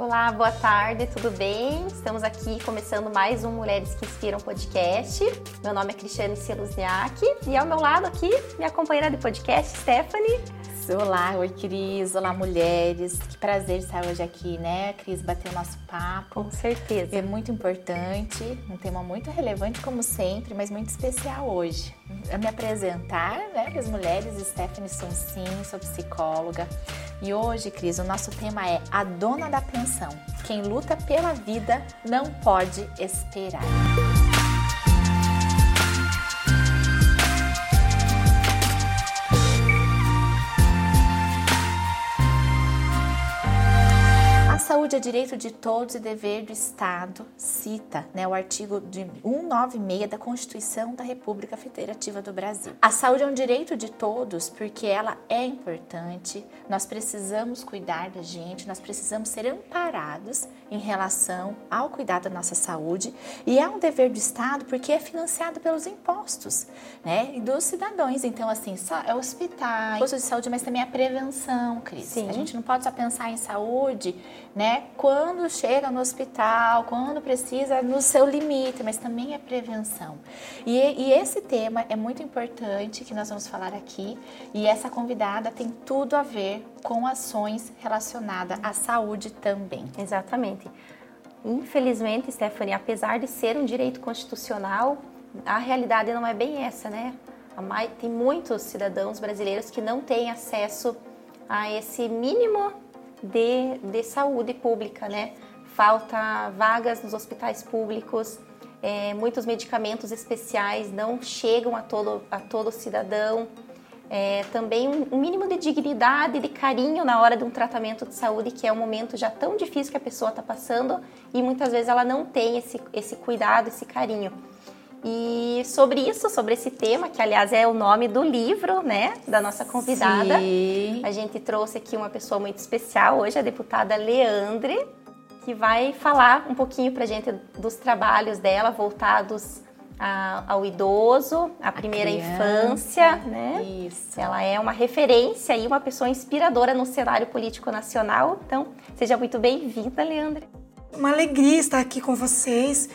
Olá, boa tarde, tudo bem? Estamos aqui começando mais um Mulheres que Inspiram podcast. Meu nome é Cristiane Seluzniak e ao meu lado aqui, minha companheira de podcast, Stephanie. Olá, oi Cris, olá mulheres. Que prazer estar hoje aqui, né, Cris, bater o nosso papo. Com certeza. É muito importante, um tema muito relevante como sempre, mas muito especial hoje. Eu me apresentar, né, as mulheres, Stephanie Sonsim, sou psicóloga. E hoje, Cris, o nosso tema é a dona da pensão. Quem luta pela vida não pode esperar. Saúde é direito de todos e dever do Estado, cita né, o artigo de 196 da Constituição da República Federativa do Brasil. A saúde é um direito de todos porque ela é importante, nós precisamos cuidar da gente, nós precisamos ser amparados em relação ao cuidado da nossa saúde e é um dever do Estado porque é financiado pelos impostos né, e dos cidadãos. Então, assim, só é hospital, posto de saúde, mas também a prevenção, Cris. Sim. A gente não pode só pensar em saúde né? Quando chega no hospital, quando precisa, no seu limite, mas também é prevenção. E, e esse tema é muito importante que nós vamos falar aqui, e essa convidada tem tudo a ver com ações relacionadas à saúde também. Exatamente. Infelizmente, Stephanie, apesar de ser um direito constitucional, a realidade não é bem essa, né? Tem muitos cidadãos brasileiros que não têm acesso a esse mínimo de, de saúde pública, né? Falta vagas nos hospitais públicos, é, muitos medicamentos especiais não chegam a todo, a todo cidadão. É, também um, um, mínimo de dignidade, de carinho na hora de um tratamento de saúde, que é um momento já tão difícil que a pessoa está passando e muitas vezes ela não tem esse, esse cuidado, esse carinho. E sobre isso, sobre esse tema, que aliás é o nome do livro, né, da nossa convidada, Sim. a gente trouxe aqui uma pessoa muito especial hoje, a deputada Leandre, que vai falar um pouquinho pra gente dos trabalhos dela voltados a, ao idoso, à primeira infância, né? Isso. Ela é uma referência e uma pessoa inspiradora no cenário político nacional. Então, seja muito bem-vinda, Leandre. Uma alegria estar aqui com vocês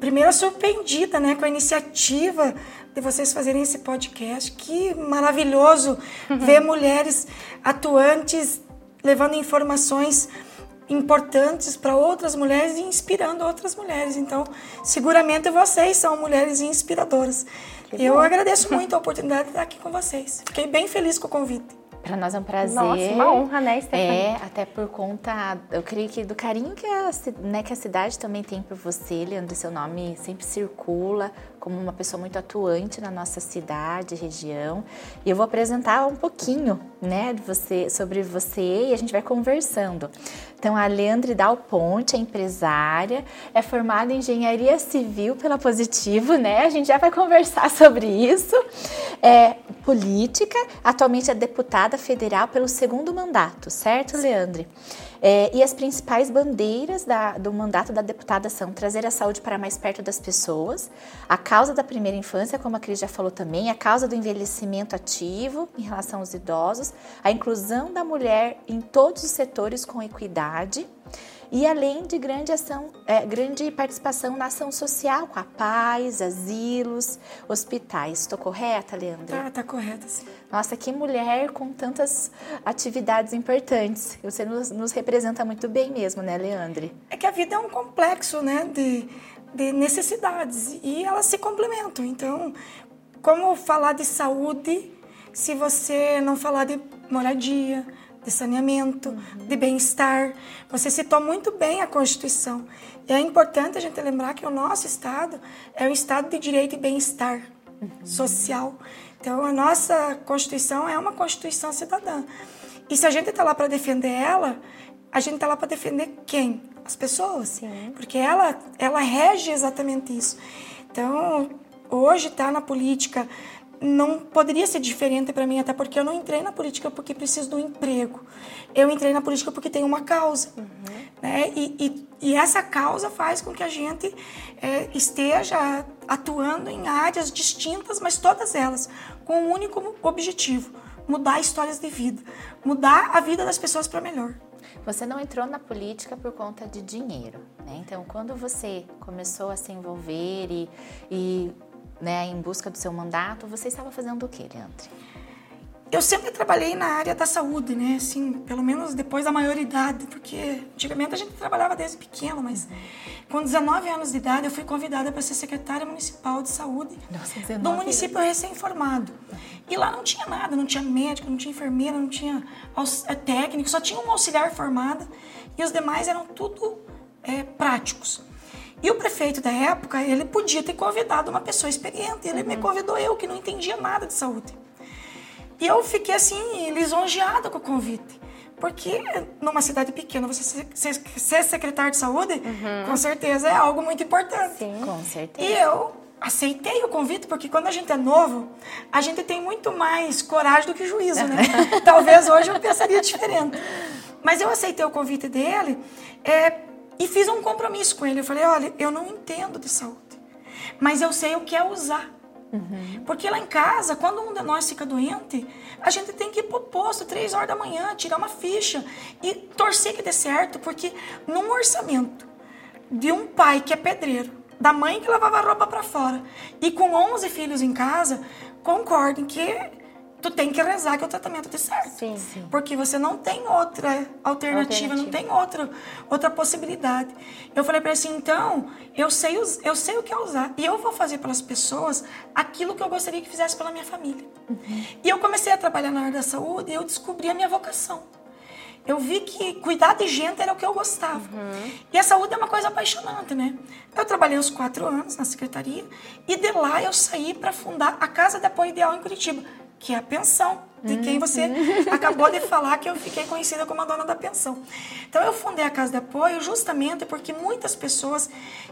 primeiro surpreendida né, com a iniciativa de vocês fazerem esse podcast. Que maravilhoso uhum. ver mulheres atuantes levando informações importantes para outras mulheres e inspirando outras mulheres. Então, seguramente vocês são mulheres inspiradoras. Eu agradeço muito a oportunidade de estar aqui com vocês. Fiquei bem feliz com o convite. Para nós é um prazer. Nossa, uma honra, né, Stephanie? É, até por conta, eu creio que do carinho que a, né, que a cidade também tem por você, Leandro, seu nome sempre circula como uma pessoa muito atuante na nossa cidade, região. E eu vou apresentar um pouquinho, né, de você, sobre você e a gente vai conversando. Então, a Leandre Dal Ponte é empresária, é formada em engenharia civil pela Positivo, né? A gente já vai conversar sobre isso. É política, atualmente é deputada federal pelo segundo mandato, certo, Leandre? É, e as principais bandeiras da, do mandato da deputada são trazer a saúde para mais perto das pessoas, a causa da primeira infância, como a Cris já falou também, a causa do envelhecimento ativo em relação aos idosos, a inclusão da mulher em todos os setores com equidade e além de grande ação, é, grande participação na ação social com a paz, asilos, hospitais. Estou correta, Leandra? Tá, tá correta, sim. Nossa, que mulher com tantas atividades importantes. Você nos, nos representa muito bem mesmo, né, Leandre? É que a vida é um complexo, né, de, de necessidades e elas se complementam. Então, como falar de saúde se você não falar de moradia, de saneamento, uhum. de bem-estar. Você citou muito bem a Constituição. E é importante a gente lembrar que o nosso Estado é um Estado de direito e bem-estar uhum. social. Então, a nossa Constituição é uma Constituição cidadã. E se a gente está lá para defender ela, a gente está lá para defender quem? As pessoas. Sim. Porque ela, ela rege exatamente isso. Então, hoje está na política não poderia ser diferente para mim, até porque eu não entrei na política porque preciso do emprego. Eu entrei na política porque tem uma causa. Uhum. Né? E, e, e, essa causa faz com que a gente é, esteja atuando em áreas distintas, mas todas elas com um único objetivo: mudar histórias de vida, mudar a vida das pessoas para melhor. Você não entrou na política por conta de dinheiro, né? Então, quando você começou a se envolver e, e né, em busca do seu mandato, você estava fazendo o que, Leandro? Eu sempre trabalhei na área da saúde, né? Assim, pelo menos depois da maioridade, porque antigamente a gente trabalhava desde pequeno, mas com 19 anos de idade eu fui convidada para ser secretária municipal de saúde Nossa, do município recém-formado. E lá não tinha nada, não tinha médico, não tinha enfermeira, não tinha é, técnico, só tinha uma auxiliar formada e os demais eram tudo é, práticos. E o prefeito da época, ele podia ter convidado uma pessoa experiente, ele uhum. me convidou eu, que não entendia nada de saúde. E eu fiquei assim, lisonjeada com o convite. Porque numa cidade pequena, você ser, secretário de saúde, uhum. com certeza é algo muito importante. Sim, com certeza. E eu aceitei o convite, porque quando a gente é novo, a gente tem muito mais coragem do que juízo, né? Talvez hoje eu pensaria diferente. Mas eu aceitei o convite dele é, e fiz um compromisso com ele. Eu falei: olha, eu não entendo de saúde, mas eu sei o que é usar. Uhum. Porque lá em casa, quando um de nós fica doente, a gente tem que ir pro posto três horas da manhã, tirar uma ficha e torcer que dê certo, porque num orçamento de um pai que é pedreiro, da mãe que lavava a roupa para fora e com 11 filhos em casa, concordem que tu tem que rezar que o tratamento dê certo. Sim, sim. Porque você não tem outra alternativa, alternativa, não tem outra, outra possibilidade. Eu falei para ele assim, então, eu sei, eu sei o que é usar. E eu vou fazer para as pessoas aquilo que eu gostaria que fizesse pela minha família. Uhum. E eu comecei a trabalhar na área da saúde e eu descobri a minha vocação. Eu vi que cuidar de gente era o que eu gostava. Uhum. E a saúde é uma coisa apaixonante, né? Eu trabalhei uns quatro anos na secretaria e de lá eu saí para fundar a Casa de Apoio Ideal em Curitiba que é a pensão, de quem você uhum. acabou de falar que eu fiquei conhecida como a dona da pensão. Então eu fundei a Casa de Apoio justamente porque muitas pessoas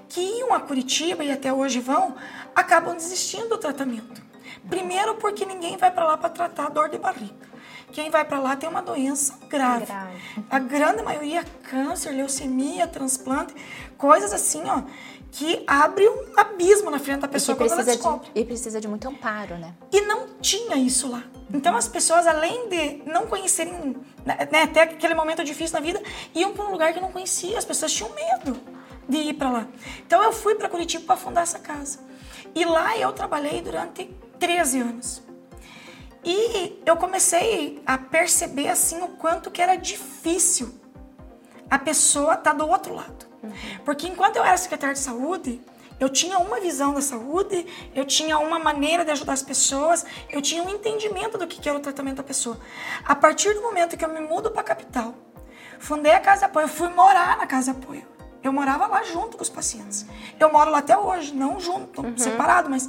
que iam a Curitiba e até hoje vão, acabam desistindo do tratamento. Primeiro porque ninguém vai para lá para tratar dor de barriga. Quem vai para lá tem uma doença grave. grave. A grande maioria câncer, leucemia, transplante, coisas assim, ó, que abre um abismo na frente da pessoa quando ela descobre. De, e precisa de muito amparo, né? E não tinha isso lá. Então as pessoas, além de não conhecerem, né, né, até aquele momento difícil na vida, iam para um lugar que não conhecia. As pessoas tinham medo de ir para lá. Então eu fui para Curitiba para fundar essa casa. E lá eu trabalhei durante 13 anos. E eu comecei a perceber assim o quanto que era difícil a pessoa estar tá do outro lado. Porque enquanto eu era secretária de saúde, eu tinha uma visão da saúde, eu tinha uma maneira de ajudar as pessoas, eu tinha um entendimento do que era o tratamento da pessoa. A partir do momento que eu me mudo para a capital, fundei a casa de apoio, fui morar na casa de apoio. Eu morava lá junto com os pacientes. Eu moro lá até hoje, não junto, uhum. separado, mas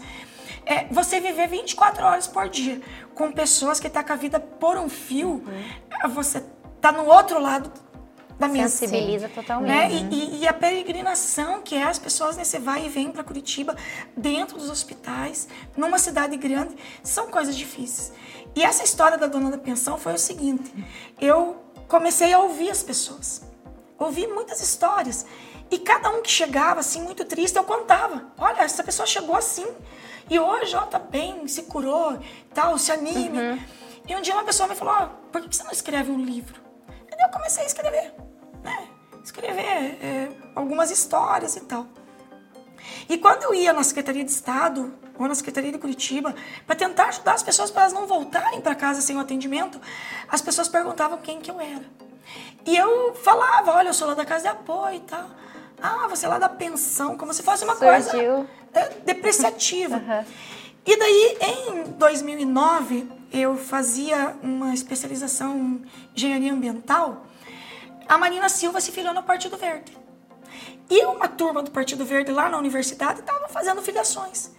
é, você viver 24 horas por dia com pessoas que estão tá com a vida por um fio, uhum. você tá no outro lado da minha sensibiliza totalmente. Né? E, e, e, a peregrinação que é as pessoas nesse né, vai e vem para Curitiba, dentro dos hospitais, numa cidade grande, são coisas difíceis. E essa história da dona da pensão foi o seguinte: eu comecei a ouvir as pessoas, ouvi muitas histórias. E cada um que chegava assim, muito triste, eu contava: olha, essa pessoa chegou assim, e hoje, ó, tá bem, se curou, tal, se anime. Uhum. E um dia uma pessoa me falou: oh, por que você não escreve um livro? E eu comecei a escrever né, escrever é, algumas histórias e tal. E quando eu ia na Secretaria de Estado ou na Secretaria de Curitiba para tentar ajudar as pessoas para elas não voltarem para casa sem o atendimento, as pessoas perguntavam quem que eu era. E eu falava, olha, eu sou lá da Casa de Apoio e tal. Ah, você é lá da pensão, como se fosse uma Surgiu. coisa é, depreciativa. uhum. E daí, em 2009, eu fazia uma especialização em engenharia ambiental a Marina Silva se filiou no Partido Verde. E uma turma do Partido Verde lá na universidade estava fazendo filiações.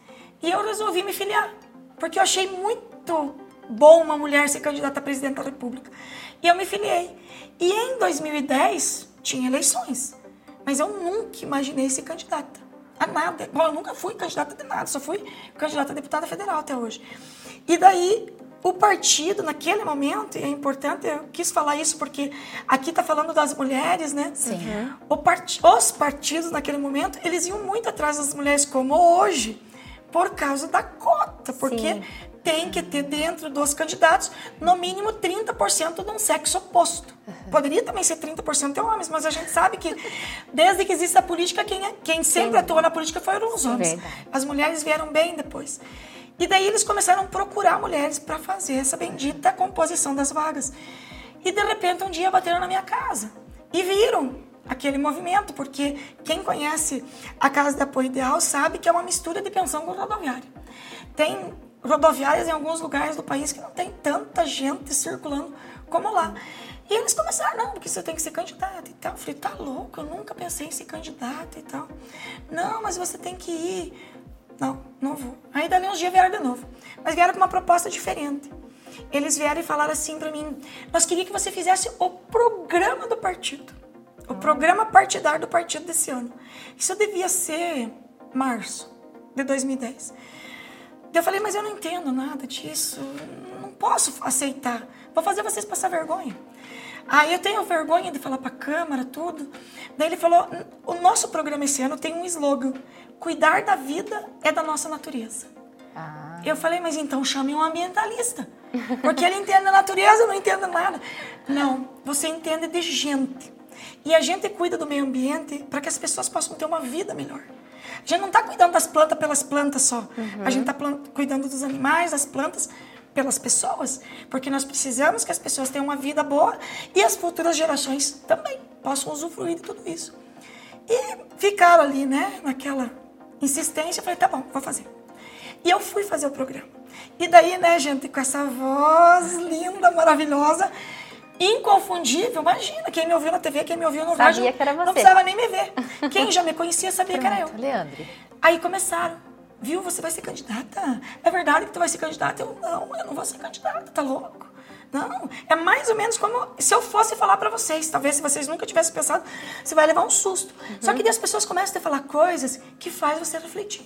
E eu resolvi me filiar, porque eu achei muito bom uma mulher ser candidata a presidente da República. E eu me filiei. E em 2010 tinha eleições, mas eu nunca imaginei ser candidata a nada. Bom, eu nunca fui candidata de nada, só fui candidata a deputada federal até hoje. E daí o partido, naquele momento, e é importante, eu quis falar isso porque aqui está falando das mulheres, né? Sim. Part, os partidos, naquele momento, eles iam muito atrás das mulheres, como hoje, por causa da cota, porque Sim. tem que ter dentro dos candidatos no mínimo 30% de um sexo oposto. Poderia também ser 30% de homens, mas a gente sabe que desde que existe a política, quem, é, quem sempre atuou na política foram os homens. As mulheres vieram bem depois. E daí eles começaram a procurar mulheres para fazer essa bendita composição das vagas. E de repente um dia bateram na minha casa e viram aquele movimento, porque quem conhece a Casa de Apoio Ideal sabe que é uma mistura de pensão com rodoviária. Tem rodoviárias em alguns lugares do país que não tem tanta gente circulando como lá. E eles começaram, não, porque você tem que ser candidato e tal. Eu falei, tá louco, eu nunca pensei em ser candidato e tal. Não, mas você tem que ir. Não, não vou. Aí dali uns dias vieram de novo. Mas vieram com uma proposta diferente. Eles vieram e falaram assim para mim: nós queríamos que você fizesse o programa do partido. O programa partidário do partido desse ano. Isso devia ser março de 2010. Eu falei, mas eu não entendo nada disso. Não posso aceitar. Vou fazer vocês passar vergonha. Aí eu tenho vergonha de falar para a Câmara, tudo. Daí ele falou: o nosso programa esse ano tem um slogan: cuidar da vida é da nossa natureza. Ah. Eu falei, mas então chame um ambientalista. Porque ele entende a natureza, não entendo nada. Não, você entende de gente. E a gente cuida do meio ambiente para que as pessoas possam ter uma vida melhor. A gente não está cuidando das plantas pelas plantas só. Uhum. A gente está cuidando dos animais, das plantas, pelas pessoas. Porque nós precisamos que as pessoas tenham uma vida boa e as futuras gerações também possam usufruir de tudo isso. E ficaram ali, né, naquela insistência. Eu falei, tá bom, vou fazer. E eu fui fazer o programa. E daí, né, gente, com essa voz linda, maravilhosa, inconfundível. Imagina, quem me ouviu na TV, quem me ouviu no sabia rádio. que era você. Não precisava nem me ver. Quem já me conhecia sabia Pronto, que era eu. Leandro. Aí começaram. Viu, você vai ser candidata? É verdade que tu vai ser candidata? Eu, não, eu não vou ser candidata, tá louco? Não, é mais ou menos como se eu fosse falar para vocês. Talvez se vocês nunca tivessem pensado, você vai levar um susto. Uhum. Só que daí as pessoas começam a falar coisas que faz você refletir.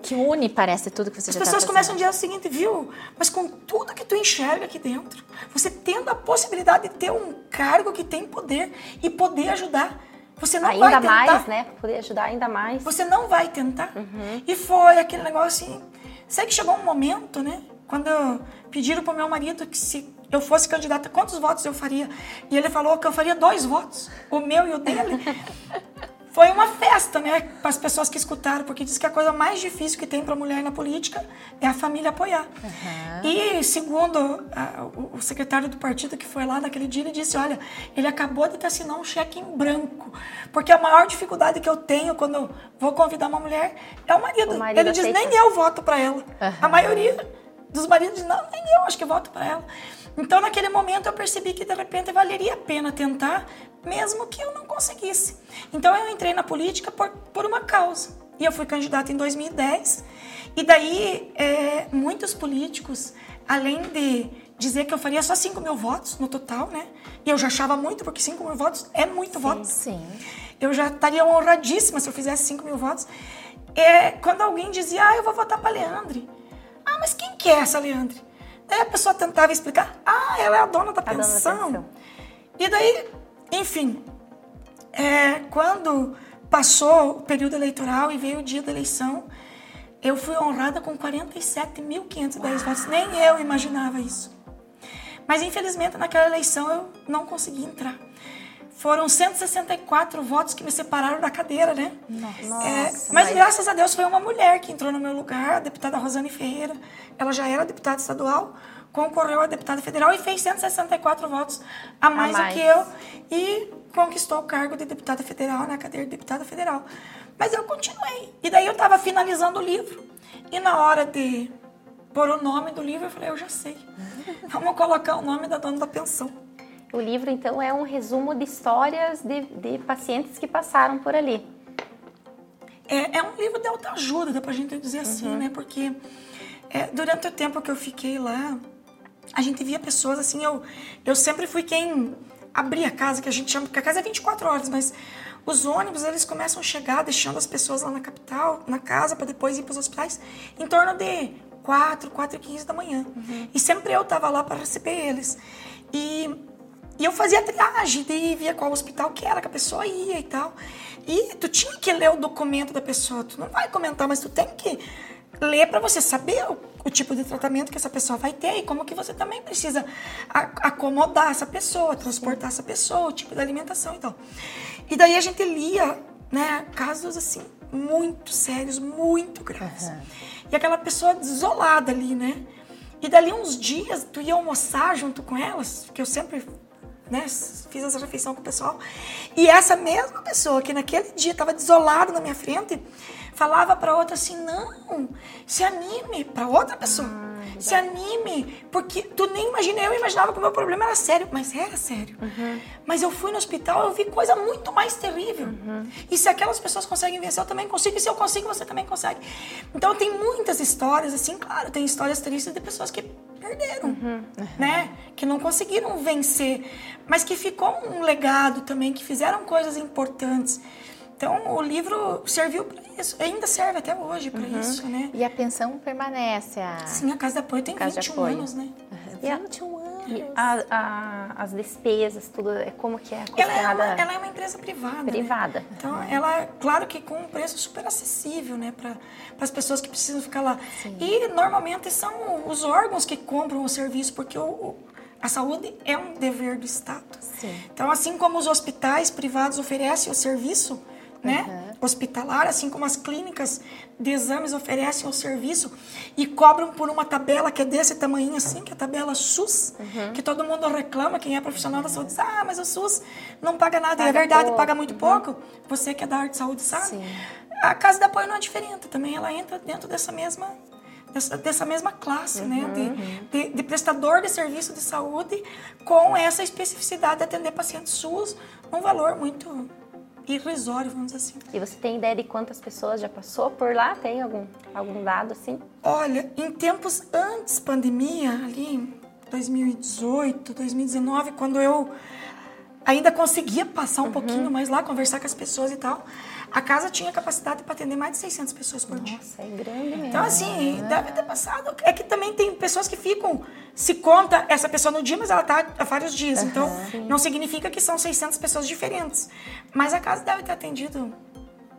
Que une, parece, tudo que você As já As pessoas tá começam o dia seguinte, viu? Mas com tudo que tu enxerga aqui dentro, você tendo a possibilidade de ter um cargo que tem poder e poder ajudar, você não ainda vai tentar. mais, né? Poder ajudar ainda mais. Você não vai tentar. Uhum. E foi aquele negócio assim. Sei que chegou um momento, né? Quando pediram pro meu marido que se eu fosse candidata, quantos votos eu faria? E ele falou que eu faria dois votos, o meu e o dele. Foi uma festa, né, para as pessoas que escutaram, porque diz que a coisa mais difícil que tem para a mulher na política é a família apoiar. Uhum. E segundo a, o, o, secretário do partido que foi lá naquele dia, ele disse: Olha, ele acabou de assinar um cheque em branco, porque a maior dificuldade que eu tenho quando eu vou convidar uma mulher é o marido. O marido ele diz: Nem eu voto para ela. Uhum. A maioria dos maridos Não, nem eu acho que voto para ela. Então, naquele momento, eu percebi que de repente valeria a pena tentar, mesmo que eu não conseguisse. Então, eu entrei na política por, por uma causa. E eu fui candidata em 2010. E daí, é, muitos políticos, além de dizer que eu faria só 5 mil votos no total, né? E eu já achava muito, porque 5 mil votos é muito sim, voto. Sim. Eu já estaria honradíssima se eu fizesse 5 mil votos. É, quando alguém dizia, ah, eu vou votar para Leandre. Ah, mas quem que é essa Leandre? Aí a pessoa tentava explicar, ah, ela é a dona da, a pensão. Dona da pensão. E daí, enfim, é, quando passou o período eleitoral e veio o dia da eleição, eu fui honrada com 47.510 votos. Nem eu imaginava isso. Mas infelizmente naquela eleição eu não consegui entrar. Foram 164 votos que me separaram da cadeira, né? Nossa, é, mas, mas, graças a Deus foi uma mulher que entrou no meu lugar, a deputada Rosane Ferreira. Ela já era deputada estadual, concorreu a deputada federal e fez 164 votos a mais, a mais. do que eu e conquistou o cargo de deputada federal na cadeira de deputada federal. Mas eu continuei. E daí eu estava finalizando o livro. E na hora de pôr o nome do livro, eu falei, eu já sei. Vamos colocar o nome da dona da pensão. O livro, então, é um resumo de histórias de, de pacientes que passaram por ali. É, é um livro de autoajuda, dá pra gente dizer assim, uhum. né? Porque é, durante o tempo que eu fiquei lá, a gente via pessoas assim, eu, eu sempre fui quem abria a casa, que a gente chama, porque a casa é 24 horas, mas os ônibus, eles começam a chegar deixando as pessoas lá na capital, na casa, para depois ir para os hospitais, em torno de 4, 4 e 15 da manhã. Uhum. E sempre eu tava lá para receber eles. E e eu fazia triagem, daí via qual hospital que era que a pessoa ia e tal. E tu tinha que ler o documento da pessoa. Tu não vai comentar, mas tu tem que ler para você saber o, o, tipo de tratamento que essa pessoa vai ter e como que você também precisa acomodar essa pessoa, transportar essa pessoa, o tipo de alimentação e tal. E daí a gente lia, né, casos assim muito sérios, muito graves. Uhum. E aquela pessoa desolada ali, né? E dali uns dias, tu ia almoçar junto com elas, que eu sempre né, fiz essa refeição com o pessoal. E essa mesma pessoa que naquele dia estava desolada na minha frente, falava para outra assim: não, se anime, para outra pessoa. Ah, se anime, porque tu nem imagina, eu imaginava que o meu problema era sério, mas era sério. Uhum. Mas eu fui no hospital, eu vi coisa muito mais terrível. Uhum. E se aquelas pessoas conseguem vencer, eu também consigo. E se eu consigo, você também consegue. Então tem muitas histórias, assim, claro, tem histórias tristes de pessoas que perderam, uhum. né? Que não conseguiram vencer, mas que ficou um legado também, que fizeram coisas importantes. Então, o livro serviu para isso, ainda serve até hoje para uhum. isso, né? E a pensão permanece? A... Sim, a Casa de Apoio tem casa 21 anos, né? Uhum. 21 anos. E a, a, as despesas, tudo, é como que é ela é, uma, ela é uma empresa privada. Né? Privada. Né? Então, ela, claro que com um preço super acessível, né? Para as pessoas que precisam ficar lá. Sim. E, normalmente, são os órgãos que compram o serviço, porque o, o a saúde é um dever do Estado. Sim. Então, assim como os hospitais privados oferecem o serviço, né? Uhum. Hospitalar, assim como as clínicas de exames oferecem o serviço e cobram por uma tabela que é desse tamanho assim, que é a tabela SUS, uhum. que todo mundo reclama, quem é profissional da saúde diz, ah, mas o SUS não paga nada. Paga é verdade, pouco. paga muito uhum. pouco. Você que é da área de saúde sabe. Sim. A Casa de Apoio não é diferente, também ela entra dentro dessa mesma dessa, dessa mesma classe, uhum. né? De, de, de, prestador de serviço de saúde com essa especificidade de atender pacientes SUS num valor muito irrisório, vamos dizer assim. E você tem ideia de quantas pessoas já passou por lá? Tem algum, algum dado assim? Olha, em tempos antes pandemia, ali em 2018, 2019, quando eu ainda conseguia passar um uhum. pouquinho mais lá, conversar com as pessoas e tal, a casa tinha capacidade para atender mais de 600 pessoas por Nossa, dia. Nossa, é grande mesmo. Então, assim, deve ter passado. É que também tem pessoas que ficam, se conta essa pessoa no dia, mas ela está há vários dias. Uhum, então, sim. não significa que são 600 pessoas diferentes. Mas a casa deve ter atendido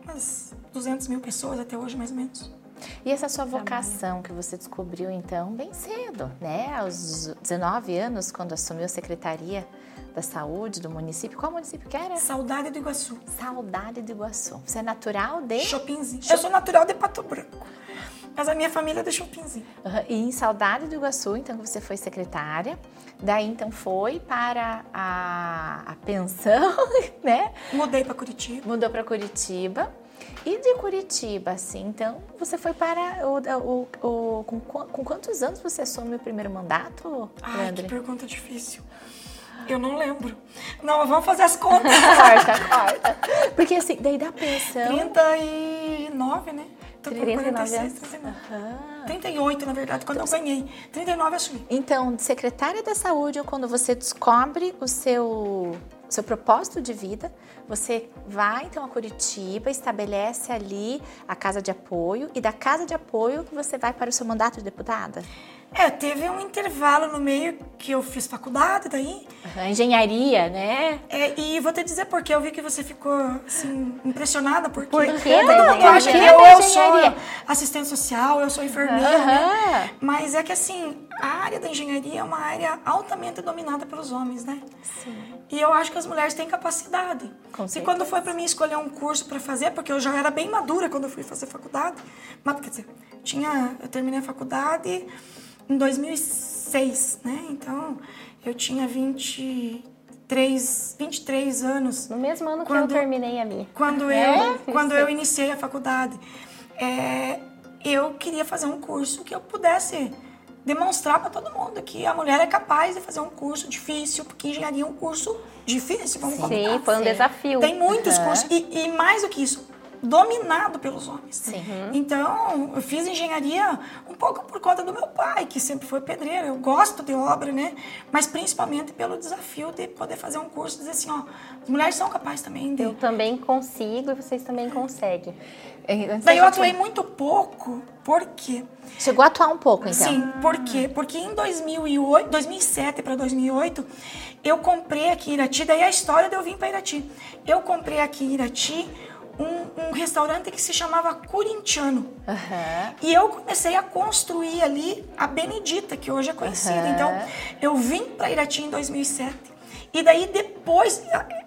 umas 200 mil pessoas até hoje, mais ou menos. E essa sua vocação que você descobriu, então, bem cedo, né? Aos 19 anos, quando assumiu a secretaria da saúde do município. Qual município que era? Saudade do Iguaçu. Saudade do Iguaçu. Você é natural de? Chopinzinho. Eu sou natural de Pato Branco. Mas a minha família é de Chopinzinho. Uhum. E em Saudade do Iguaçu, então, você foi secretária. Daí, então, foi para a, a pensão, né? Mudei para Curitiba. Mudou para Curitiba. E de Curitiba, assim, então, você foi para o, o, o com, com, quantos anos você assume o primeiro mandato, Ai, Leandre? que pergunta difícil. Eu não lembro. Não, vamos fazer as contas. corta, corta. Porque assim, daí da pensão. 39, né? Tô 39 46, 39. Uhum. 38, na verdade, quando então, eu ganhei. 39 assumi. Então, secretária da saúde, quando você descobre o seu seu propósito de vida, você vai então a Curitiba, estabelece ali a casa de apoio e da casa de apoio você vai para o seu mandato de deputada? É, teve um intervalo no meio que eu fiz faculdade daí. Uhum, engenharia, né? É, e vou te dizer porque eu vi que você ficou assim, impressionada. Porque Por quê? eu acho que eu, eu sou assistente social, eu sou enfermeira, uhum. né? Mas é que assim, a área da engenharia é uma área altamente dominada pelos homens, né? Sim. E eu acho que as mulheres têm capacidade. Com e quando foi para mim escolher um curso para fazer, porque eu já era bem madura quando eu fui fazer faculdade, mas quer dizer, tinha, eu terminei a faculdade em 2006, né? Então, eu tinha 23, 23 anos. No mesmo ano quando, que eu terminei a minha. Quando é? eu, quando eu iniciei a faculdade. É, eu queria fazer um curso que eu pudesse demonstrar para todo mundo que a mulher é capaz de fazer um curso difícil, porque engenharia é um curso difícil, vamos Sim, combinar. Sim, foi um desafio. Tem muitos uhum. cursos. E, e, mais do que isso, dominado pelos homens. Sim. Uhum. Então, eu fiz engenharia um pouco por conta do meu pai, que sempre foi pedreiro. Eu gosto de obra, né? Mas principalmente pelo desafio de poder fazer um curso e dizer assim, ó, as mulheres são capazes também de... Eu também consigo e vocês também conseguem. É, Daí eu atuei muito pouco, por quê? Chegou a atuar um pouco, então? Sim, por quê? Porque em 2008, 2007 para 2008, eu comprei aqui em Irati, daí a história de eu vim para Irati. Eu comprei aqui em Irati um, um restaurante que se chamava Corintiano. Aham. E eu comecei a construir ali a Benedita, que hoje é conhecida. Aham. Então, eu vim para Irati em 2007. E daí, depois,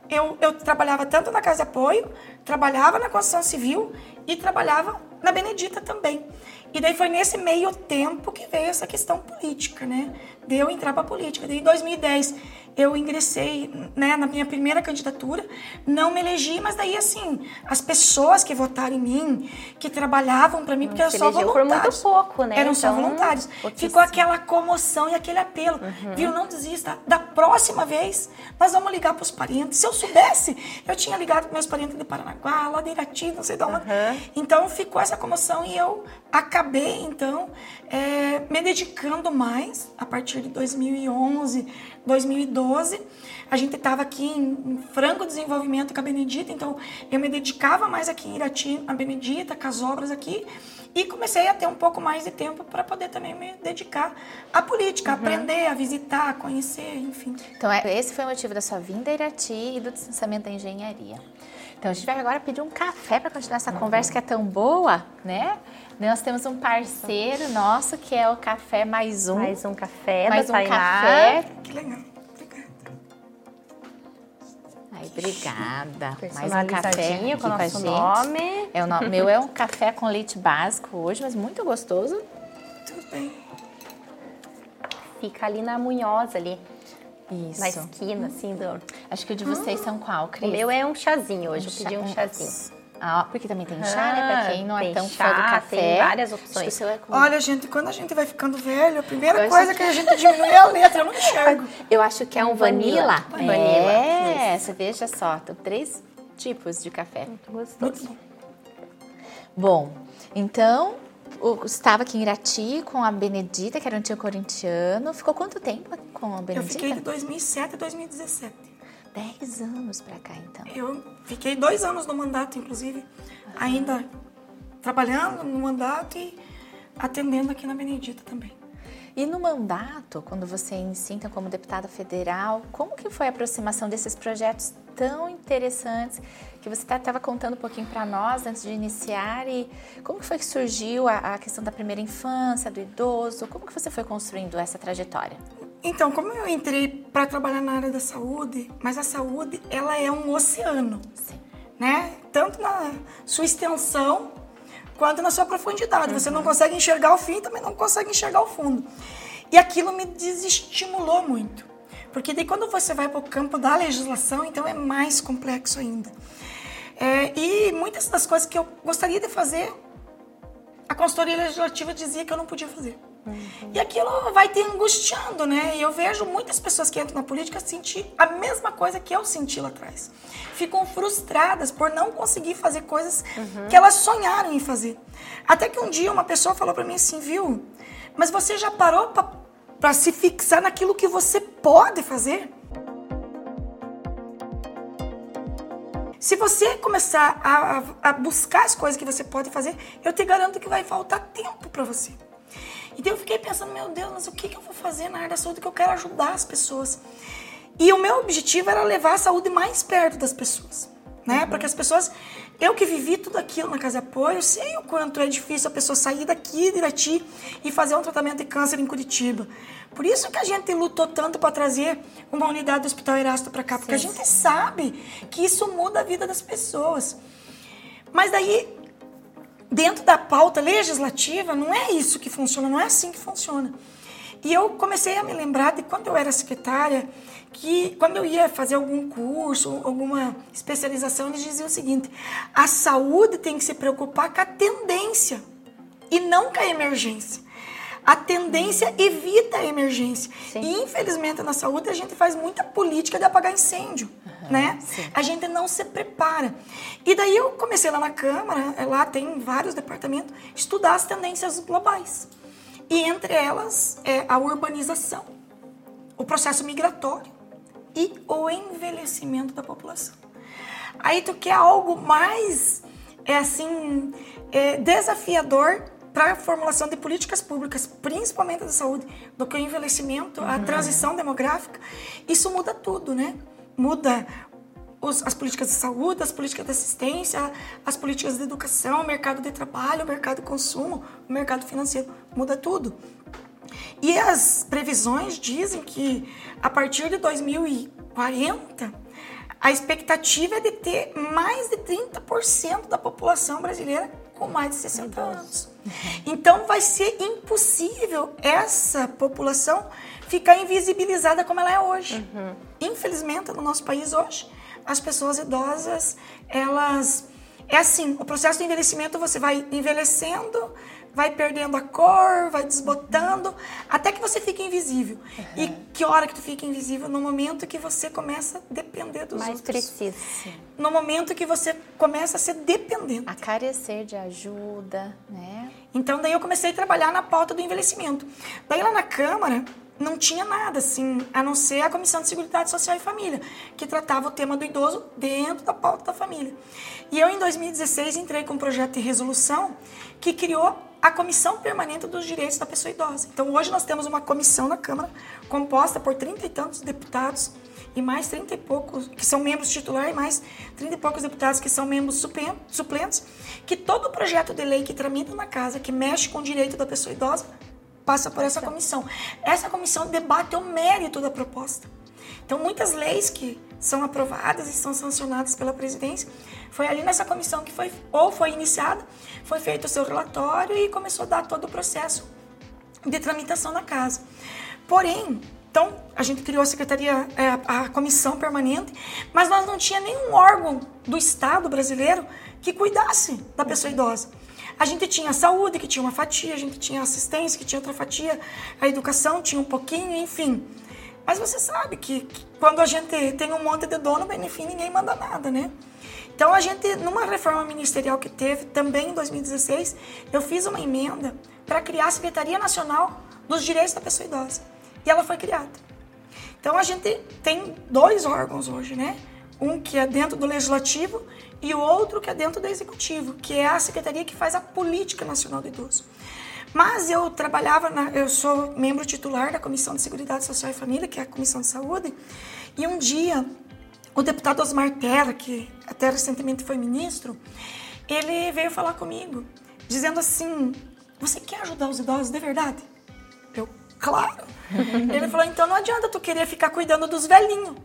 eu, eu trabalhava tanto na Casa de Apoio, trabalhava na construção civil e trabalhava na Benedita também. E daí foi nesse meio tempo que veio essa questão política, né? De eu entrar para política. Daí, em 2010, eu ingressei né, na minha primeira candidatura, não me elegi, mas daí, assim, as pessoas que votaram em mim, que trabalhavam para mim, porque eram só elegeu por voluntários. muito pouco, né? Eram só Então, voluntários. pouquíssimo. Ficou aquela comoção e aquele apelo. Uhum. Viu? Não desista. Da próxima vez, nós vamos ligar para os parentes. Se eu soubesse, eu tinha ligado para meus parentes de Paranaguá, lá de Irati, não sei de onde. Uhum. Então ficou essa comoção e eu acabei, então, é, me dedicando mais a partir de 2011, 2012. A gente estava aqui em, em franco desenvolvimento com a Benedita, então eu me dedicava mais aqui em Irati, a Benedita, com as obras aqui. E comecei a ter um pouco mais de tempo para poder também me dedicar à política, Uhum. aprender, a visitar, a conhecer, enfim. Então, é- esse foi o motivo da sua vinda a Irati e do distanciamento da engenharia. Então, a gente vai agora pedir um café para continuar essa conversa que é tão boa, né? Nós temos um parceiro nosso que é o Café Mais Um. Mais um café Mais da um Tainá. café. Que legal. Obrigada. Ai, obrigada. Mais um café aqui com o a nosso gente. nome. É o no- meu é um café com leite básico hoje, mas muito gostoso. Tudo bem. Fica ali na Munhoz, ali, Isso. na esquina, assim, do... Acho que o de vocês são qual, Cris? O meu é um chazinho hoje, eu chá- pedi um chazinho. Ah, porque também tem chá, né? Pra quem não é tão chá, fã do café. tem várias que opções. é com... Olha, gente, quando a gente vai ficando velho, a primeira Eu coisa acho que a gente diminui é a letra, eu não enxergo. Eu acho que é um vanilla. Vanilla. É, você veja só, tem três tipos de café. Muito gostoso. Bom, então, o- estava aqui em Irati com a Benedita, que era um tio corintiano. Ficou quanto tempo com a Eu Benedita? fiquei de 2007 a 2017. Dez anos pra cá, então. Eu fiquei dois anos no mandato, inclusive, ainda trabalhando no mandato e atendendo aqui na Benedita também. E no mandato, quando você inicia então, como deputada federal, como que foi a aproximação desses projetos tão interessantes que você estava contando um pouquinho para nós antes de iniciar e como que foi que surgiu a, a questão da primeira infância, do idoso, como que você foi construindo essa trajetória? Então, como eu entrei para trabalhar na área da saúde, mas a saúde ela é um oceano, Sim. né? Tanto na sua extensão quanto na sua profundidade. Você não consegue enxergar o fim, também não consegue enxergar o fundo. E aquilo me desestimulou muito, porque daí quando você vai para o campo da legislação, então é mais complexo ainda. É, e muitas das coisas que eu gostaria de fazer, a consultoria legislativa dizia que eu não podia fazer. E aquilo vai te angustiando, né? E eu vejo muitas pessoas que entram na política sentir a mesma coisa que eu senti lá atrás. Ficam frustradas por não conseguir fazer coisas que elas sonharam em fazer. Até que um dia uma pessoa falou para mim assim, viu? Mas você já parou para se fixar naquilo que você pode fazer? Se você começar a, a- a buscar as coisas que você pode fazer, eu te garanto que vai faltar tempo para você. Então eu fiquei pensando, meu Deus, mas o que, que eu vou fazer na área da saúde que eu quero ajudar as pessoas? E o meu objetivo era levar a saúde mais perto das pessoas, né? Porque as pessoas, eu que vivi tudo aquilo na casa de apoio, eu sei o quanto é difícil a pessoa sair daqui de Irati e fazer um tratamento de câncer em Curitiba. Por isso que a gente lutou tanto para trazer uma unidade do Hospital Erasto para cá, porque a gente sabe que isso muda a vida das pessoas. Mas daí dentro da pauta legislativa, não é isso que funciona, não é assim que funciona. E eu comecei a me lembrar de quando eu era secretária, que quando eu ia fazer algum curso, alguma especialização, eles diziam o seguinte: a saúde tem que se preocupar com a tendência e não com a emergência. A tendência evita a emergência. Sim. E infelizmente na saúde a gente faz muita política de apagar incêndio, né? sim. A gente não se prepara. E daí eu comecei lá na Câmara, eh, lá tem vários departamentos, estudar as tendências globais. E entre elas é a urbanização, o processo migratório e o envelhecimento da população. Aí tu quer algo mais é assim é, desafiador para a formulação de políticas públicas, principalmente da saúde, do que o envelhecimento, a transição demográfica. Isso muda tudo, né? Muda os, as políticas de saúde, as políticas de assistência, as políticas de educação, o mercado de trabalho, o mercado de consumo, o mercado financeiro. Muda tudo. E as previsões dizem que a partir de 2040, a expectativa é de ter mais de 30% da população brasileira com mais de 60 anos. Então vai ser impossível essa população ficar invisibilizada como ela é hoje. Uhum. Infelizmente, no nosso país hoje, as pessoas idosas, elas é assim, o processo de envelhecimento você vai envelhecendo, vai perdendo a cor, vai desbotando, até que você fica invisível. Uhum. E que hora que tu fica invisível? No momento que você começa a depender dos Mais outros. preciso. No momento que você começa a ser dependente. A carecer de ajuda, né? Então daí eu comecei a trabalhar na pauta do envelhecimento. Daí lá na Câmara, não tinha nada, assim, a não ser a Comissão de Seguridade Social e Família, que tratava o tema do idoso dentro da pauta da família. E eu, em 2016, entrei com um projeto de resolução que criou a Comissão Permanente dos Direitos da Pessoa Idosa. Então, hoje nós temos uma comissão na Câmara composta por trinta e tantos deputados e mais trinta e poucos que são membros titulares e mais trinta e poucos deputados que são membros suplentes, que todo projeto de lei que tramita na casa, que mexe com o direito da pessoa idosa, passa por essa comissão. Essa comissão debate o mérito da proposta. Então, muitas leis que são aprovadas e são sancionadas pela presidência, foi ali nessa comissão que foi, ou foi iniciada, foi feito o seu relatório e começou a dar todo o processo de tramitação na casa. Porém, então, a gente criou a secretaria, é, a comissão permanente, mas nós não tinha nenhum órgão do Estado brasileiro que cuidasse da pessoa idosa. A gente tinha a saúde, que tinha uma fatia, a gente tinha a assistência, que tinha outra fatia, a educação tinha um pouquinho, enfim. Mas você sabe que, que quando a gente tem um monte de dono, bem, enfim, ninguém manda nada, né? Então, a gente, numa reforma ministerial que teve, também em 2016, eu fiz uma emenda para criar a Secretaria Nacional dos Direitos da Pessoa Idosa. E ela foi criada. Então, a gente tem dois órgãos hoje, né? Um que é dentro do Legislativo e o outro que é dentro do executivo, que é a secretaria que faz a política nacional do idoso. Mas eu trabalhava, na, eu sou membro titular da Comissão de Seguridade Social e Família, que é a Comissão de Saúde, e um dia o deputado Osmar Terra, que até recentemente foi ministro, ele veio falar comigo, dizendo assim: Você quer ajudar os idosos de verdade? Eu, claro. ele falou: Então não adianta tu querer ficar cuidando dos velhinhos.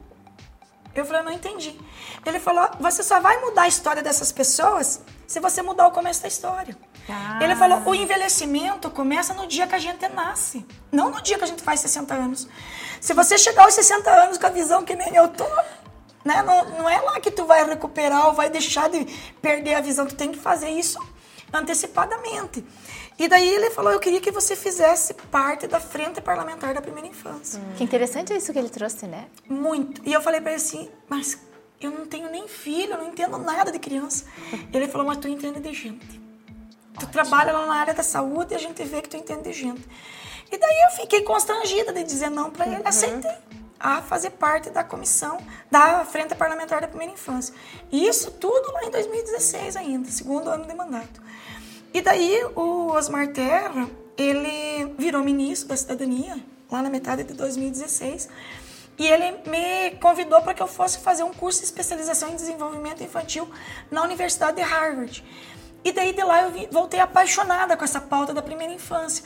Eu falei, não entendi. Ele falou, você só vai mudar a história dessas pessoas se você mudar o começo da história. Ah. Ele falou, o envelhecimento começa no dia que a gente nasce, não no dia que a gente faz 60 anos. Se você chegar aos 60 anos com a visão que nem eu tô, né, não, não é lá que tu vai recuperar ou vai deixar de perder a visão, tu tem que fazer isso antecipadamente. E daí ele falou, eu queria que você fizesse parte da frente parlamentar da primeira infância. Hum. Que interessante isso que ele trouxe, né? Muito. E eu falei para ele assim, mas eu não tenho nem filho, eu não entendo nada de criança. ele falou, mas tu entende de gente. Tu Ótimo. trabalha lá na área da saúde e a gente vê que tu entende de gente. E daí eu fiquei constrangida de dizer não para ele, uhum. aceitei a fazer parte da comissão da Frente Parlamentar da Primeira Infância. E isso tudo lá em 2016 ainda, segundo ano de mandato. E daí o Osmar Terra, ele virou ministro da cidadania, lá na metade de 2016, e ele me convidou para que eu fosse fazer um curso de especialização em desenvolvimento infantil na Universidade de Harvard. E daí de lá eu voltei apaixonada com essa pauta da primeira infância,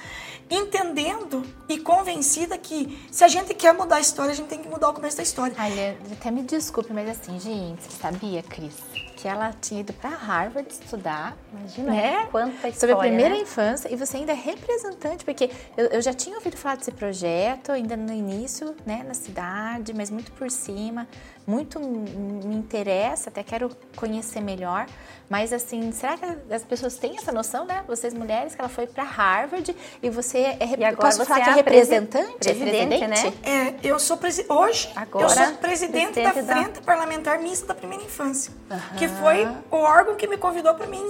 entendendo e convencida que se a gente quer mudar a história, a gente tem que mudar o começo da história. Olha, até me desculpe, mas assim, gente, você sabia, Cris? que ela tinha ido para Harvard estudar. Imagina né? quanta história. Sobre a primeira né? infância. E você ainda é representante, porque eu, eu, já tinha ouvido falar desse projeto, ainda no início, né, na cidade, mas muito por cima. Muito me interessa, até quero conhecer melhor. Mas assim, será que as pessoas têm essa noção, né? Vocês mulheres, que ela foi para Harvard e você é e agora posso você falar é que é representante? Presidente, né? É, eu sou presidente. Hoje agora, eu sou presidente, presidente da Frente da... Parlamentar Mista da Primeira Infância. Uhum. Que foi o órgão que me convidou para mim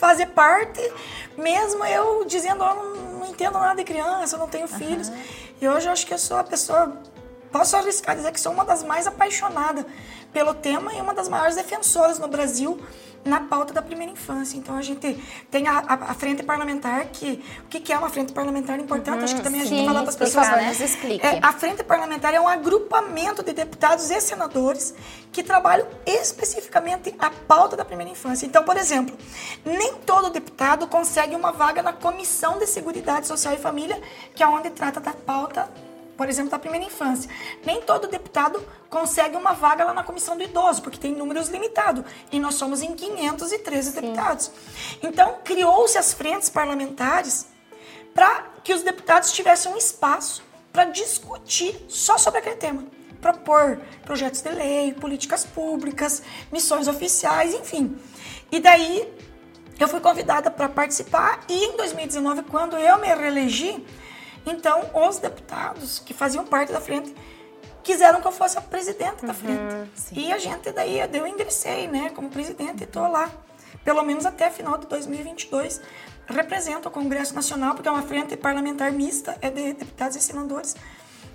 fazer parte, mesmo eu dizendo, eu não, não entendo nada de criança, eu não tenho filhos. Uhum. E hoje eu acho que eu sou a pessoa, posso arriscar dizer que sou uma das mais apaixonadas pelo tema e uma das maiores defensoras no Brasil na pauta da primeira infância. Então a gente tem a, a, a frente parlamentar, que o que, que, é uma frente parlamentar importante, uhum, acho que também sim, a gente fala para as pessoas. Favor, né? explique. É, a frente parlamentar é um agrupamento de deputados e senadores que trabalham especificamente a pauta da primeira infância. Então, por exemplo, nem todo deputado consegue uma vaga na Comissão de Seguridade Social e Família, que é onde trata da pauta por exemplo, da primeira infância. Nem todo deputado consegue uma vaga lá na comissão do idoso, porque tem números limitados. E nós somos em 513 Sim. deputados. Então, criou-se as frentes parlamentares para que os deputados tivessem um espaço para discutir só sobre aquele tema. Propor projetos de lei, políticas públicas, missões oficiais, enfim. E daí eu fui convidada para participar e em 2019, quando eu me reelegi, então, os deputados que faziam parte da frente quiseram que eu fosse a presidente da frente. Uhum, e a gente daí, eu ingressei, né, como presidente e estou lá, pelo menos até final de 2022. Represento o Congresso Nacional, porque é uma frente parlamentar mista, é de deputados e senadores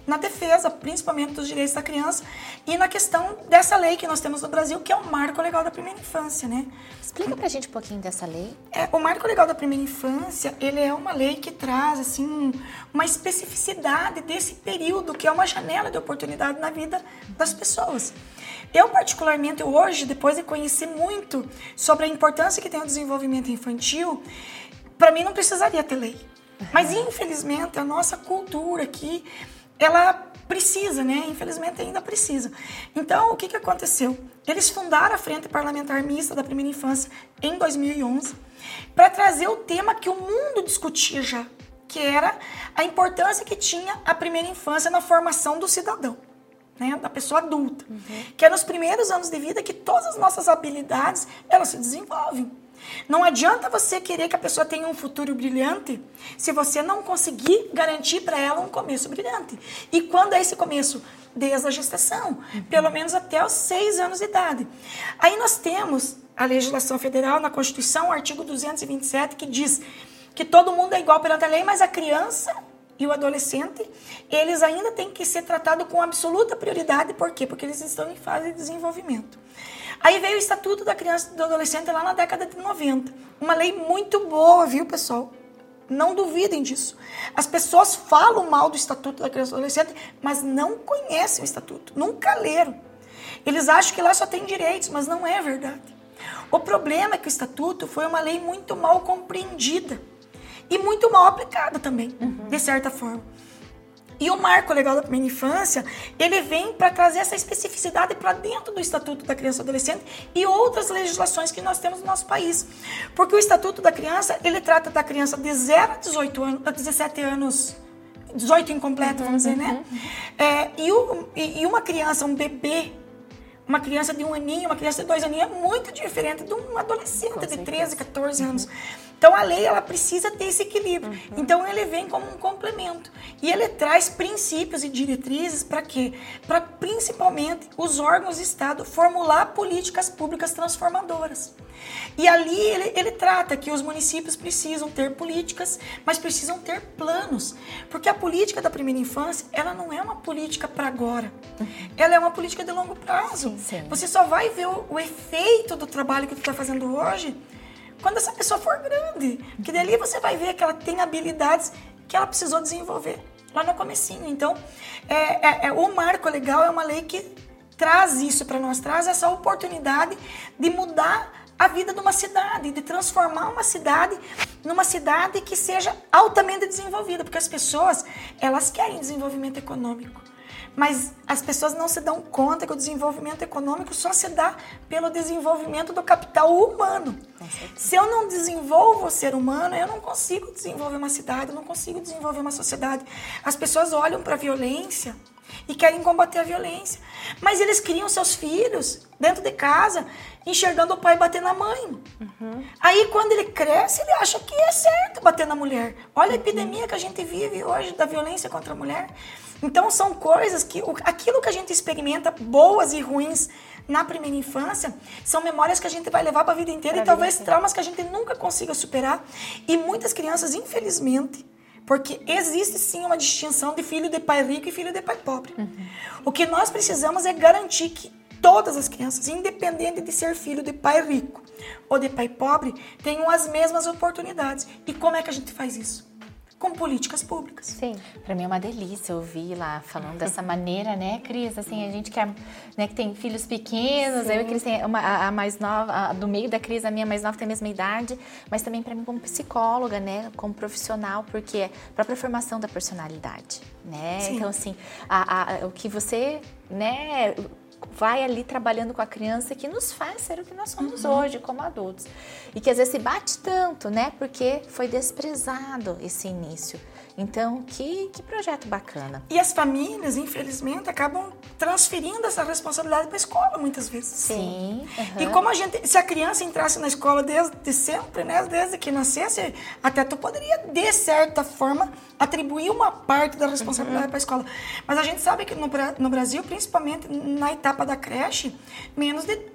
na defesa, principalmente dos direitos da criança e na questão dessa lei que nós temos no Brasil, que é o Marco Legal da Primeira Infância, né? Explica pra gente um pouquinho dessa lei. É, o Marco Legal da Primeira Infância, ele é uma lei que traz, assim, uma especificidade desse período, que é uma janela de oportunidade na vida das pessoas. Eu, particularmente, hoje, depois de conhecer muito sobre a importância que tem o desenvolvimento infantil, para mim não precisaria ter lei. Mas, infelizmente, a nossa cultura aqui ela precisa, né? Infelizmente ainda precisa. Então, o que, que aconteceu? Eles fundaram a Frente Parlamentar Mista da Primeira Infância em 2011 para trazer o tema que o mundo discutia já, que era a importância que tinha a primeira infância na formação do cidadão. Né, da pessoa adulta, uhum. que é nos primeiros anos de vida que todas as nossas habilidades elas se desenvolvem. Não adianta você querer que a pessoa tenha um futuro brilhante se você não conseguir garantir para ela um começo brilhante. E quando é esse começo? Desde a gestação, uhum. pelo menos até os seis anos de idade. Aí nós temos a legislação federal na Constituição, o artigo 227, que diz que todo mundo é igual perante a lei, mas a criança e o adolescente, eles ainda têm que ser tratados com absoluta prioridade. Por quê? Porque eles estão em fase de desenvolvimento. Aí veio o Estatuto da Criança e do Adolescente lá na década de 90. Uma lei muito boa, viu, pessoal? Não duvidem disso. As pessoas falam mal do Estatuto da Criança e do Adolescente, mas não conhecem o Estatuto, nunca leram. Eles acham que lá só tem direitos, mas não é verdade. O problema é que o Estatuto foi uma lei muito mal compreendida e muito mal aplicada também, uhum. de certa forma. E o marco legal da primeira infância, ele vem para trazer essa especificidade para dentro do Estatuto da Criança e Adolescente e outras legislações que nós temos no nosso país. Porque o Estatuto da Criança, ele trata da criança de 0 a 18 anos, a 17 anos, 18 incompleto, uhum, vamos dizer, né? Uhum. É, e, o, e, e uma criança, um bebê, uma criança de um aninho, uma criança de dois aninhos é muito diferente de um adolescente de 13, 14 anos. Então a lei ela precisa ter esse equilíbrio. Uhum. Então ele vem como um complemento e ele traz princípios e diretrizes para quê? Para principalmente os órgãos do Estado formular políticas públicas transformadoras. E ali ele, ele trata que os municípios precisam ter políticas, mas precisam ter planos, porque a política da primeira infância ela não é uma política para agora. Ela é uma política de longo prazo. Sim. Você só vai ver o, o efeito do trabalho que tu está fazendo hoje quando essa pessoa for grande. Porque dali você vai ver que ela tem habilidades que ela precisou desenvolver lá no comecinho. Então, é, é, é o marco legal é uma lei que traz isso para nós, traz essa oportunidade de mudar a vida de uma cidade, de transformar uma cidade numa cidade que seja altamente desenvolvida, porque as pessoas, elas querem desenvolvimento econômico. Mas as pessoas não se dão conta que o desenvolvimento econômico só se dá pelo desenvolvimento do capital humano. Se eu não desenvolvo o ser humano, eu não consigo desenvolver uma cidade, eu não consigo desenvolver uma sociedade. As pessoas olham para a violência e querem combater a violência. Mas eles criam seus filhos dentro de casa, enxergando o pai bater na mãe. Uhum. Aí, quando ele cresce, ele acha que é certo bater na mulher. Olha a epidemia que a gente vive hoje da violência contra a mulher. Então são coisas que aquilo que a gente experimenta, boas e ruins na primeira infância, são memórias que a gente vai levar para a vida inteira pra e talvez traumas que a gente nunca consiga superar. E muitas crianças, infelizmente, porque existe sim uma distinção de filho de pai rico e filho de pai pobre. Uhum. O que nós precisamos é garantir que todas as crianças, independente de ser filho de pai rico ou de pai pobre, tenham as mesmas oportunidades. E como é que a gente faz isso? Com políticas públicas. Sim. Para mim é uma delícia ouvir lá falando dessa maneira, né, Cris? Assim, a gente que, é, né, que tem filhos pequenos, Sim. eu e Cris tem uma, a, a mais nova, a, do meio da Cris, a minha mais nova tem a mesma idade, mas também para mim como psicóloga, né, como profissional, porque é a própria formação da personalidade, né? Sim. Então, assim, a, a, o que você, né, vai ali trabalhando com a criança que nos faz ser o que nós somos uhum. hoje como adultos. E que às vezes se bate tanto, né? Porque foi desprezado esse início. Então, que, que projeto bacana. E as famílias, infelizmente, acabam transferindo essa responsabilidade para a escola muitas vezes. Sim. Uhum. E como a gente, se a criança entrasse na escola desde sempre, né, desde que nascesse, até tu poderia, de certa forma, atribuir uma parte da responsabilidade uhum. para a escola. Mas a gente sabe que no, no Brasil, principalmente na etapa da creche, menos de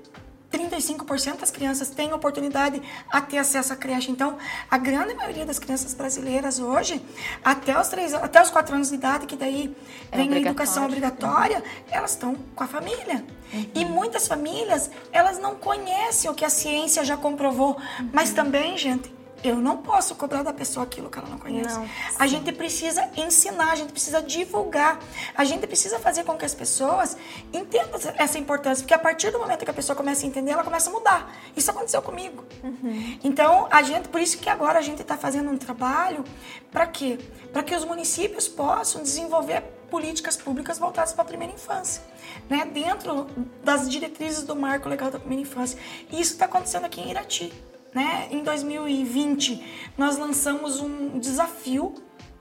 35% das crianças têm oportunidade a ter acesso à creche. Então, a grande maioria das crianças brasileiras hoje, até os, três, até os 4 anos de idade, que daí é vem a educação obrigatória, elas estão com a família. Uhum. E muitas famílias, elas não conhecem o que a ciência já comprovou. Uhum. Mas também, gente, eu não posso cobrar da pessoa aquilo que ela não conhece. Não, a gente precisa ensinar, a gente precisa divulgar, a gente precisa fazer com que as pessoas entendam essa importância, porque a partir do momento que a pessoa começa a entender, ela começa a mudar. Isso aconteceu comigo. Uhum. Então, a gente, por isso que agora a gente está fazendo um trabalho para quê? Para que os municípios possam desenvolver políticas públicas voltadas para a primeira infância, né? dentro das diretrizes do marco legal da primeira infância. E isso está acontecendo aqui em Irati. Né? Em 2020, nós lançamos um desafio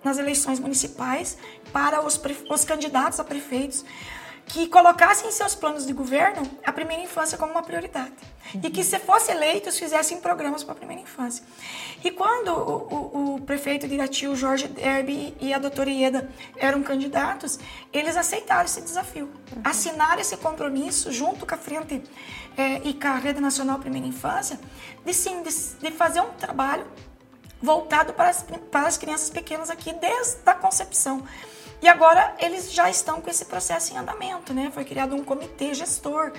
nas eleições municipais para os, os candidatos a prefeitos que colocassem em seus planos de governo a primeira infância como uma prioridade. E que, se fossem eleitos, fizessem programas para a primeira infância. E quando o, o, o prefeito de Irati, Jorge Derby e a doutora Ieda eram candidatos, eles aceitaram esse desafio. Assinaram esse compromisso junto com a Frente é, e com a Rede Nacional Primeira Infância, de, sim, de, de fazer um trabalho voltado para as, para as crianças pequenas aqui desde a concepção. E agora eles já estão com esse processo em andamento, né? Foi criado um comitê gestor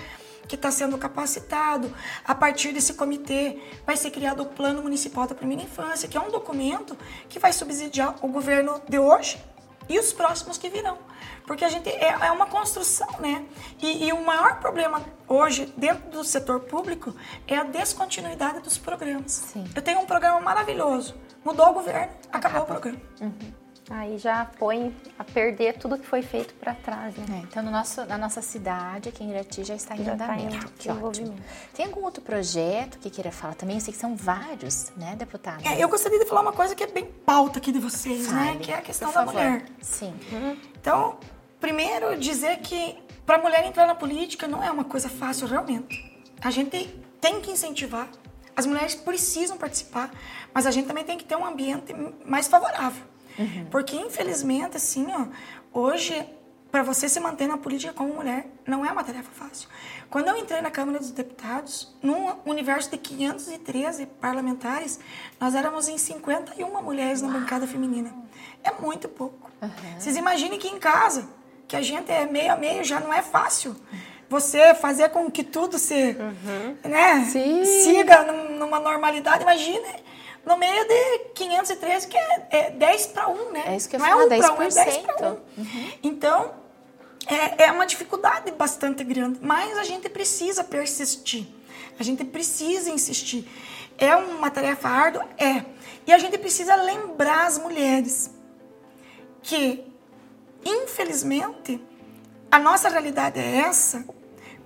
que está sendo capacitado. A partir desse comitê vai ser criado o Plano Municipal da Primeira Infância, que é um documento que vai subsidiar o governo de hoje e os próximos que virão. Porque a gente é, é uma construção, né? E, e, o maior problema hoje dentro do setor público é a descontinuidade dos programas. Sim. Eu tenho um programa maravilhoso, mudou o governo, acabou Acaba. o programa. Uhum. Aí já põe a perder tudo que foi feito para trás, né? É, então, no nosso, na nossa cidade, aqui em Irati, já está em já andamento. Tá em que ótimo. Tem algum outro projeto que queira falar também? Eu sei que são vários, né, deputada? É, eu gostaria de falar uma coisa que é bem pauta aqui de vocês, né? Fale, né? Que é a questão da mulher. Sim. Uhum. Então, primeiro, dizer que para a mulher entrar na política não é uma coisa fácil, realmente. A gente tem que incentivar. As mulheres precisam participar, mas a gente também tem que ter um ambiente mais favorável. Uhum. Porque, infelizmente, assim, ó, hoje, para você se manter na política como mulher, não é uma tarefa fácil. Quando eu entrei na Câmara dos Deputados, num universo de 513 parlamentares, nós éramos em 51 mulheres na bancada feminina. É muito pouco. Uhum. Vocês imaginem que em casa, que a gente é meio a meio, já não é fácil. Você fazer com que tudo se uhum. né, siga numa normalidade. Imagine no meio de 513, que é, é 10 para 1, né? É isso que eu Não falo, é 1 para 1, é 10 para 1. Uhum. Então, é, é uma dificuldade bastante grande, mas a gente precisa persistir. A gente precisa insistir. É uma tarefa árdua? É. E a gente precisa lembrar as mulheres que, infelizmente, a nossa realidade é essa.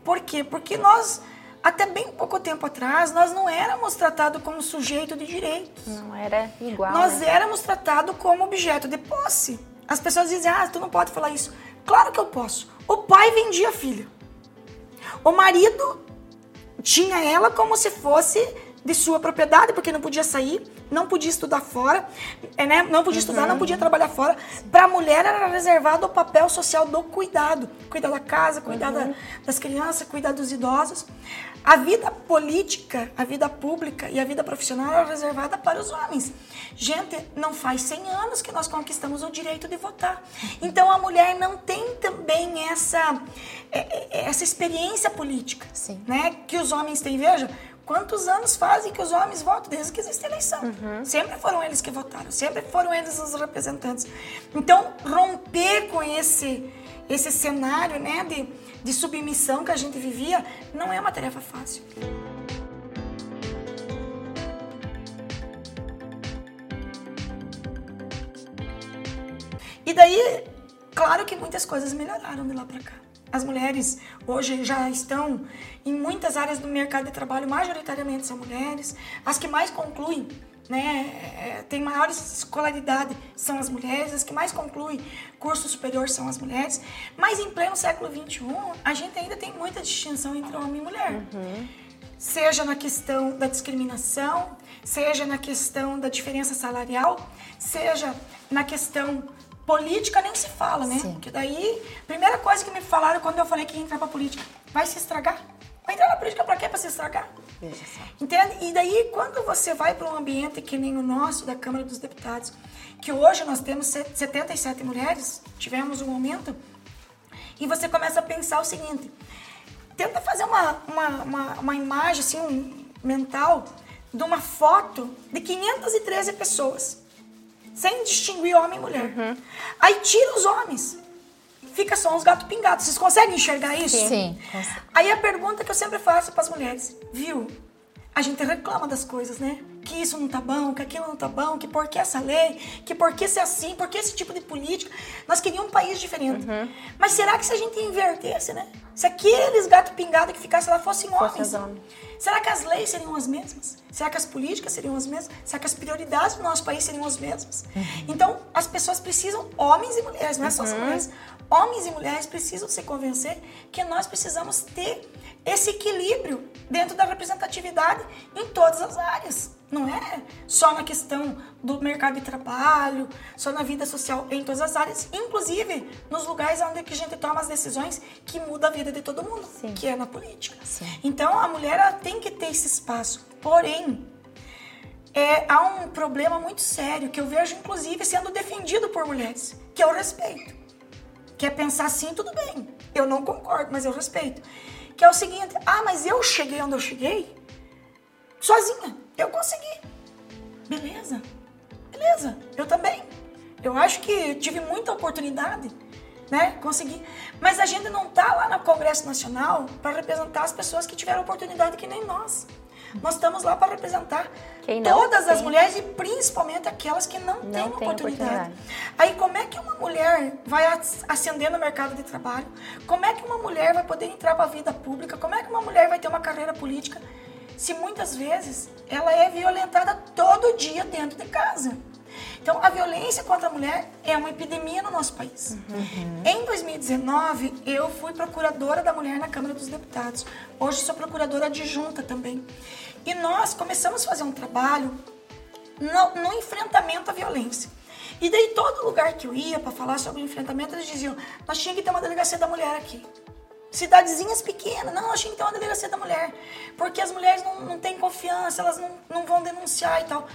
Por quê? Porque nós até bem pouco tempo atrás, nós não éramos tratados como sujeito de direitos. Não era igual. Nós né? éramos tratados como objeto de posse. As pessoas dizem, ah, tu não pode falar isso. Claro que eu posso. O pai vendia a filha. O marido tinha ela como se fosse de sua propriedade, porque não podia sair, não podia estudar fora, é, né? não podia estudar, não podia trabalhar fora. Para a mulher era reservado o papel social do cuidado, cuidar da casa, cuidar da, das crianças, cuidar dos idosos. A vida política, a vida pública e a vida profissional era reservada para os homens. Gente, não faz 100 anos que nós conquistamos o direito de votar. Então a mulher não tem também essa, é, é, essa experiência política Sim. né, que os homens têm. Veja, quantos anos fazem que os homens votam desde que existe eleição? Sempre foram eles que votaram, sempre foram eles os representantes. Então, romper com esse, esse cenário né, de, de submissão que a gente vivia não é uma tarefa fácil. E daí, claro que muitas coisas melhoraram de lá para cá. As mulheres hoje já estão em muitas áreas do mercado de trabalho, majoritariamente são mulheres. As que mais concluem, né, é, têm maior escolaridade são as mulheres, as que mais concluem curso superior são as mulheres. Mas em pleno século XXI, a gente ainda tem muita distinção entre homem e mulher. Seja na questão da discriminação, seja na questão da diferença salarial, seja na questão política nem se fala, né? Sim. Porque daí, primeira coisa que me falaram quando eu falei que ia entrar pra política, vai se estragar. Vai entrar na política pra quê? Pra se estragar. Entende? E daí, quando você vai para um ambiente que nem o nosso, da Câmara dos Deputados, que hoje nós temos se- 77 mulheres, tivemos um aumento, e você começa a pensar o seguinte: tenta fazer uma, uma, uma, uma imagem assim, um, mental de uma foto de 513 pessoas, sem distinguir homem e mulher. Aí tira os homens, fica só uns gatos pingados. Vocês conseguem enxergar isso? Sim, consegue. Aí a pergunta que eu sempre faço para as mulheres, viu? A gente reclama das coisas, né? Que isso não tá bom, que aquilo não tá bom, que por que essa lei, que por que ser assim, por que esse tipo de política. Nós queríamos um país diferente. Mas será que se a gente invertesse, né? Se aqueles gatos pingados que ficassem lá fossem homens, os homens. Será que as leis seriam as mesmas? Será que as políticas seriam as mesmas? Será que as prioridades do nosso país seriam as mesmas? Então, as pessoas precisam, homens e mulheres, não é só as mulheres, homens e mulheres precisam se convencer que nós precisamos ter esse equilíbrio dentro da representatividade em todas as áreas. Não é só na questão do mercado de trabalho, só na vida social, em todas as áreas, inclusive nos lugares onde que a gente toma as decisões que mudam a vida de todo mundo, Sim. que é na política. Sim. Então a mulher tem que ter esse espaço. Porém, é, há um problema muito sério que eu vejo, inclusive, sendo defendido por mulheres, que é o respeito. Que é pensar assim, tudo bem. Eu não concordo, mas eu respeito. Que é o seguinte: ah, mas eu cheguei onde eu cheguei sozinha. Eu consegui. Beleza. Beleza. Eu também. Eu acho que tive muita oportunidade, né? Consegui. Mas a gente não tá lá no Congresso Nacional para representar as pessoas que tiveram oportunidade que nem nós. Nós estamos lá para representar não todas as tem. mulheres e principalmente aquelas que não, têm tem oportunidade. oportunidade. Aí como é que uma mulher vai as- ascender no mercado de trabalho? Como é que uma mulher vai poder entrar para a vida pública? Como é que uma mulher vai ter uma carreira política se muitas vezes ela é violentada todo dia dentro de casa? Então, a violência contra a mulher é uma epidemia no nosso país. Em 2019, eu fui procuradora da mulher na Câmara dos Deputados. Hoje sou procuradora adjunta também. E nós começamos a fazer um trabalho no, no enfrentamento à violência. E daí todo lugar que eu ia para falar sobre o enfrentamento, eles diziam, nós tínhamos que ter uma delegacia da mulher aqui. Cidadezinhas pequenas, não, tínhamos que ter uma delegacia da mulher. Porque as mulheres não, não têm confiança, elas não, não vão denunciar e tal.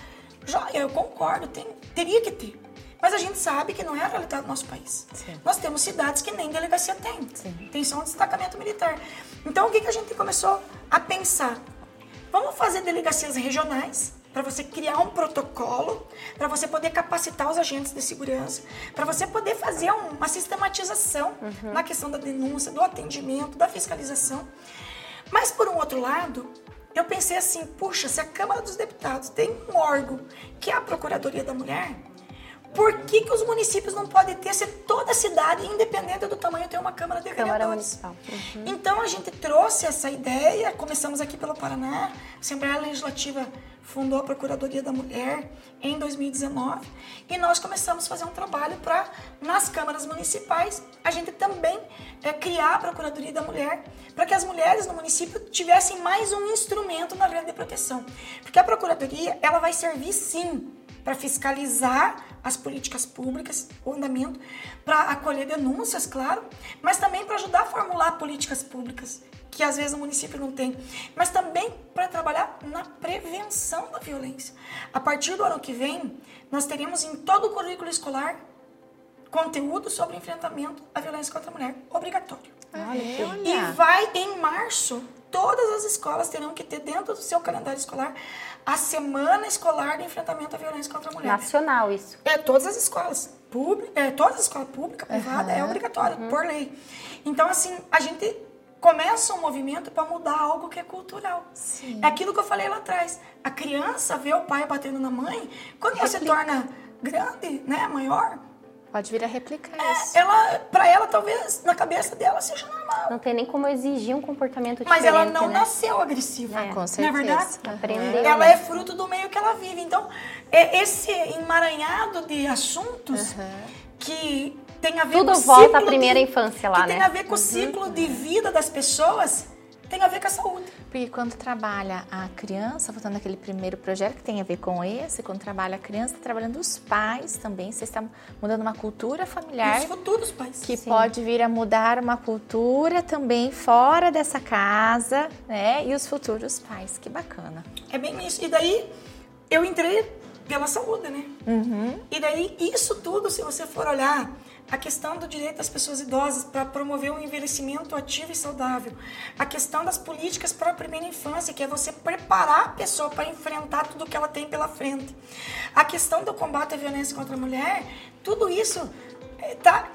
Já, eu concordo, tem, teria que ter. Mas a gente sabe que não é a realidade do nosso país. Sim. Nós temos cidades que nem delegacia tem. Sim. Tem só um destacamento militar. Então o que, que a gente começou a pensar? Vamos fazer delegacias regionais para você criar um protocolo, para você poder capacitar os agentes de segurança, para você poder fazer um- uma sistematização na questão da denúncia, do atendimento, da fiscalização. Mas por um outro lado, eu pensei assim, puxa, se a Câmara dos Deputados tem um órgão que é a Procuradoria da Mulher, por que, que os municípios não podem ter se toda cidade, independente do tamanho, tem uma Câmara de Câmara Vereadores? Municipal. Então a gente trouxe essa ideia, começamos aqui pelo Paraná, Assembleia Legislativa fundou a Procuradoria da Mulher em 2019 e nós começamos a fazer um trabalho para, nas câmaras municipais, a gente também é, criar a Procuradoria da Mulher para que as mulheres no município tivessem mais um instrumento na rede de proteção. Porque a Procuradoria, ela vai servir sim para fiscalizar as políticas públicas, o andamento, para acolher denúncias, claro, mas também para ajudar a formular políticas públicas que às vezes o município não tem, mas também para trabalhar na prevenção da violência. A partir do ano que vem, nós teremos em todo o currículo escolar conteúdo sobre enfrentamento à violência contra a mulher, obrigatório. Olha. E vai em março, todas as escolas terão que ter dentro do seu calendário escolar a semana escolar de enfrentamento à violência contra a mulher. Nacional isso. É, todas as escolas. Pública, é, todas as escolas públicas, privada, é obrigatório, por lei. Então, assim, a gente começa um movimento para mudar algo que é cultural. Sim. É aquilo que eu falei lá atrás. A criança vê o pai batendo na mãe, quando você torna grande, né, maior, Pode vir a replicar é, isso. ela, para ela talvez na cabeça dela seja normal. Não tem nem como exigir um comportamento Mas diferente, ela não né? nasceu agressiva. É. Com Não é certeza. verdade? Aprendeu. Ela né? é fruto do meio que ela vive. Então, é esse emaranhado de assuntos que tem a ver Tudo com o volta à primeira de, infância lá, que tem né? a ver com o ciclo de vida das pessoas, tem a ver com a saúde. Porque quando trabalha a criança, voltando àquele primeiro projeto que tem a ver com esse, quando trabalha a criança, está trabalhando os pais também. Você está mudando uma cultura familiar Os futuros pais. que Sim. pode vir a mudar uma cultura também fora dessa casa, né? E os futuros pais. Que bacana. É bem isso. E daí eu entrei pela saúde, né? E daí isso tudo, se você for olhar a questão do direito das pessoas idosas para promover um envelhecimento ativo e saudável, a questão das políticas para a primeira infância, que é você preparar a pessoa para enfrentar tudo que ela tem pela frente, a questão do combate à violência contra a mulher, tudo isso está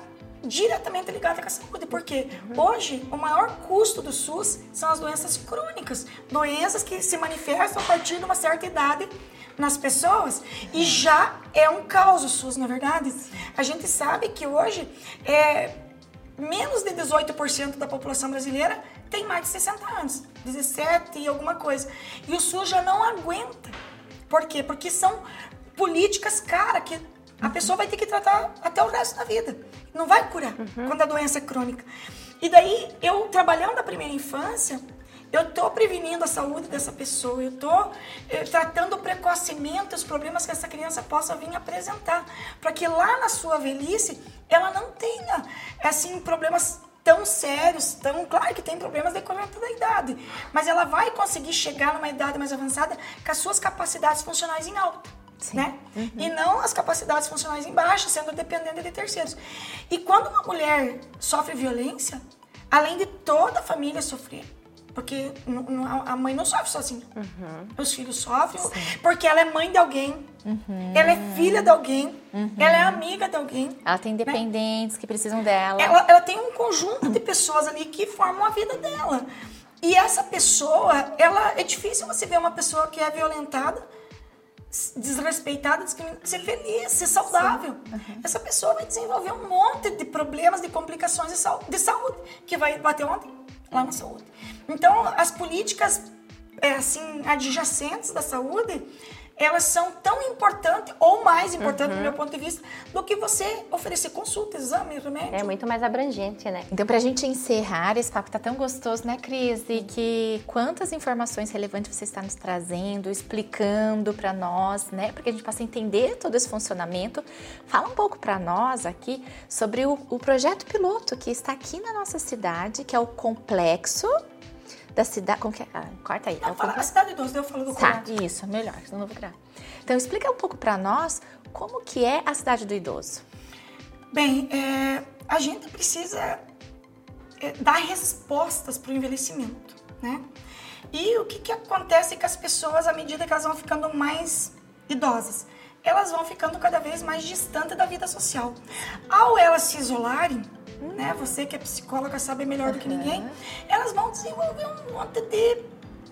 diretamente ligada com a saúde, porque hoje o maior custo do SUS são as doenças crônicas, doenças que se manifestam a partir de uma certa idade nas pessoas e já é um caos o SUS, na verdade. A gente sabe que hoje é menos de 18% da população brasileira tem mais de 60 anos, 17 e alguma coisa. E o SUS já não aguenta. Por quê? Porque são políticas, cara, que a pessoa vai ter que tratar até o resto da vida. Não vai curar quando a doença é crônica. E daí, eu trabalhando a primeira infância, eu tô prevenindo a saúde dessa pessoa, eu tô eh, tratando precocemente os problemas que essa criança possa vir apresentar, para que lá na sua velhice ela não tenha assim problemas tão sérios, tão claro que tem problemas decorrentes da idade, mas ela vai conseguir chegar numa idade mais avançada com as suas capacidades funcionais em alta. Sim. Né? E não as capacidades funcionais em baixa, sendo dependente de terceiros. E quando uma mulher sofre violência, além de toda a família sofrer, porque a mãe não sofre sozinha. Os filhos sofrem porque ela é mãe de alguém, ela é filha de alguém, ela é amiga de alguém. Ela tem dependentes que precisam dela. Ela, ela tem um conjunto de pessoas ali que formam a vida dela. E essa pessoa, ela é difícil você ver uma pessoa que é violentada, desrespeitada, discriminada, ser feliz, ser saudável. Essa pessoa vai desenvolver um monte de problemas, de complicações de, sau- de saúde, que vai bater onde? Lá na saúde. Então, as políticas é, assim adjacentes da saúde, elas são tão importantes ou mais importantes do meu ponto de vista do que você oferecer consulta, exame, remédio. É muito mais abrangente, né? Então, pra gente encerrar, esse papo tá tão gostoso, né, Cris? E que quantas informações relevantes você está nos trazendo, explicando pra nós, né? Porque a gente possa entender todo esse funcionamento. Fala um pouco pra nós aqui sobre o, o projeto piloto que está aqui na nossa cidade, que é o complexo da cidade. Como que é? Ah, corta aí. Não, fala a complexo. cidade dos, eu falo do Tá, Colorado. isso, melhor, senão não vou gravar. Então, explica um pouco pra nós como que é a cidade do idoso. Bem, é, a gente precisa é, dar respostas para o envelhecimento, né? E o que, que acontece com as pessoas à medida que elas vão ficando mais idosas? Elas vão ficando cada vez mais distantes da vida social. Ao elas se isolarem, né? Você que é psicóloga sabe melhor do que ninguém, elas vão desenvolver um monte de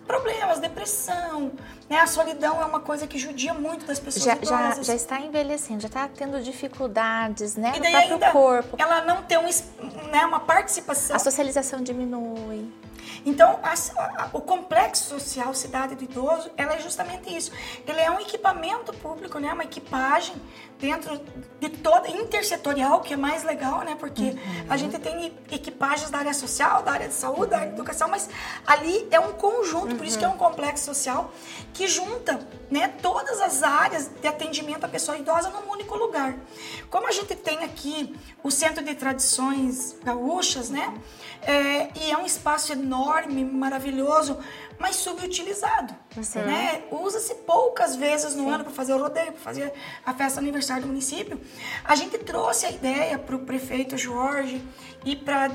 problemas, depressão, né? A solidão é uma coisa que judia muito das pessoas Já, já, já está envelhecendo, já está tendo dificuldades, né? E No daí próprio ainda corpo. ela não tem um, né, uma participação. A socialização diminui. Então, a, a, o complexo social Cidade do Idoso, ela é justamente isso. Ele é um equipamento público, né? Uma equipagem dentro de toda intersetorial, que é mais legal, né? Porque uhum. a gente tem equipagens da área social, da área de saúde, da área de educação, mas ali é um conjunto, uhum. por isso que é um complexo social que junta, né, todas as áreas de atendimento à pessoa idosa num único lugar. Como a gente tem aqui o Centro de Tradições Gaúchas, né? É, e é um espaço enorme, maravilhoso, mas subutilizado. Uhum. Né? Usa-se poucas vezes no Sim. ano para fazer o rodeio, para fazer a festa aniversário do município. A gente trouxe a ideia para o prefeito Jorge e para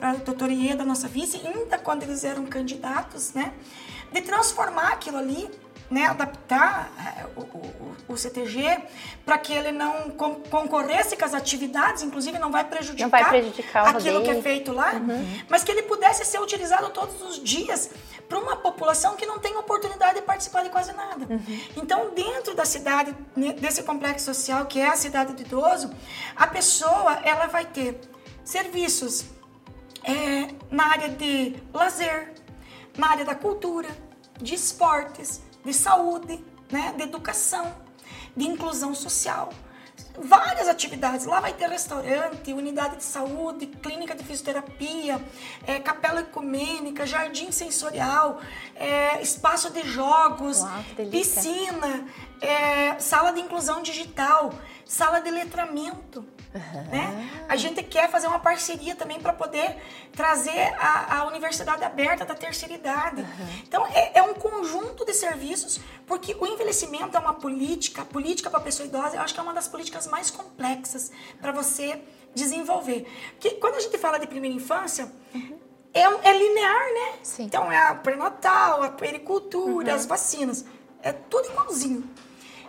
a doutora Ieda, nossa vice, ainda quando eles eram candidatos, né? de transformar aquilo ali né, adaptar é, o, o, o CTG para que ele não concorresse com as atividades, inclusive não vai prejudicar, não vai prejudicar aquilo que é feito lá, uhum. mas que ele pudesse ser utilizado todos os dias para uma população que não tem oportunidade de participar de quase nada. Uhum. Então, dentro da cidade, desse complexo social que é a cidade do idoso, a pessoa ela vai ter serviços é, na área de lazer, na área da cultura, de esportes, de saúde, né, de educação, de inclusão social. Várias atividades. Lá vai ter restaurante, unidade de saúde, clínica de fisioterapia, é, capela ecumênica, jardim sensorial, é, espaço de jogos, Uau, piscina, é, sala de inclusão digital, sala de letramento. Uhum. Né? A gente quer fazer uma parceria também para poder trazer a, a, universidade aberta da terceira idade. Uhum. Então, é, é, um conjunto de serviços, porque o envelhecimento é uma política, a política para a pessoa idosa, eu acho que é uma das políticas mais complexas para você desenvolver. Porque quando a gente fala de primeira infância, uhum. é, é, linear, né? Sim. Então, é a pré-natal, a pericultura, uhum. as vacinas. É tudo igualzinho.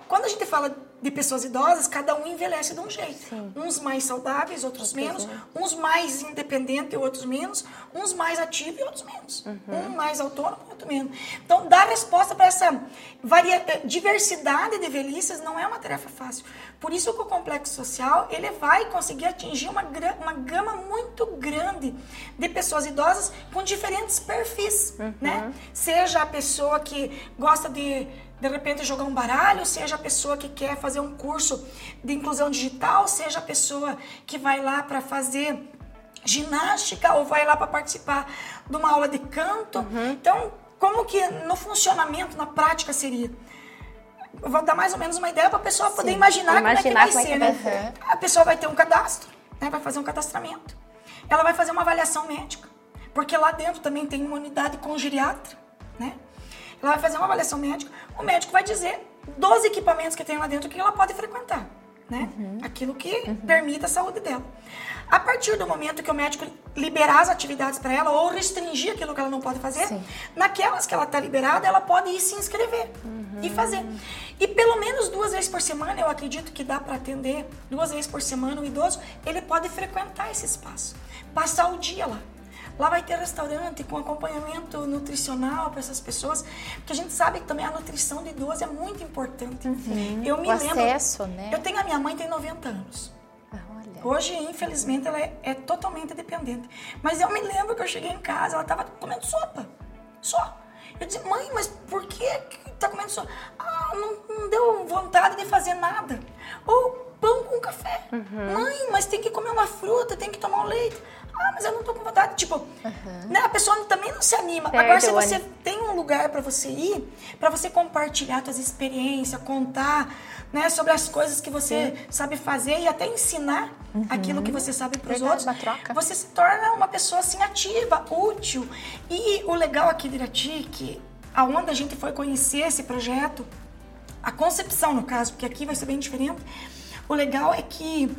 Quando a gente fala de pessoas idosas, cada um envelhece de um jeito. Sim. Uns mais saudáveis, outros menos. Uns mais independentes e outros menos. Uns mais ativos e outros menos. Uhum. Um mais autônomo e outro menos. Então, dar resposta para essa varia... Eh, diversidade de velhices não é uma tarefa fácil. Por isso que o complexo social ele vai conseguir atingir uma, uma gama muito grande de pessoas idosas com diferentes perfis. Uhum. Né? Seja a pessoa que gosta de de repente jogar um baralho, seja a pessoa que quer fazer um curso de inclusão digital, seja a pessoa que vai lá para fazer ginástica ou vai lá para participar de uma aula de canto. Uhum. Então, como que no funcionamento, na prática seria? Eu vou dar mais ou menos uma ideia para a pessoa poder Sim. imaginar, imaginar como é que vai como ser. É que né? A pessoa vai ter um cadastro, né? vai fazer um cadastramento. Ela vai fazer uma avaliação médica, porque lá dentro também tem uma unidade com geriatra, né? Ela vai fazer uma avaliação médica, o médico vai dizer dos equipamentos que tem lá dentro que ela pode frequentar, né? Uhum. Aquilo que uhum. permita a saúde dela. A partir do momento que o médico liberar as atividades para ela ou restringir aquilo que ela não pode fazer, Sim. naquelas que ela está liberada, ela pode ir se inscrever uhum. e fazer. E pelo menos duas vezes por semana, eu acredito que dá para atender, duas vezes por semana o idoso, ele pode frequentar esse espaço, passar o dia lá. Lá vai ter restaurante com acompanhamento nutricional para essas pessoas, porque a gente sabe que também a nutrição de idoso é muito importante. Uhum. Eu me o lembro. Acesso, né? Eu tenho a minha mãe tem 90 anos. Hoje, infelizmente, ela é, é, totalmente dependente. Mas eu me lembro que eu cheguei em casa, ela estava comendo sopa. Só. Eu disse, mãe, mas por que tá comendo sopa? Ah, não, não deu vontade de fazer nada. Ou pão com café. Uhum. Mãe, mas tem que comer uma fruta, tem que tomar um leite. Ah, mas eu não tô com vontade. Tipo, uhum. né, a pessoa também não se anima. Certo, Agora, se você tem um lugar para você ir, para você compartilhar suas experiências, contar né, sobre as coisas que você Sim. sabe fazer e até ensinar uhum. aquilo que você sabe para os outros, você se torna uma pessoa assim ativa, útil. E o legal aqui de Irati, que aonde a gente foi conhecer esse projeto, a concepção no caso, porque aqui vai ser bem diferente, o legal é que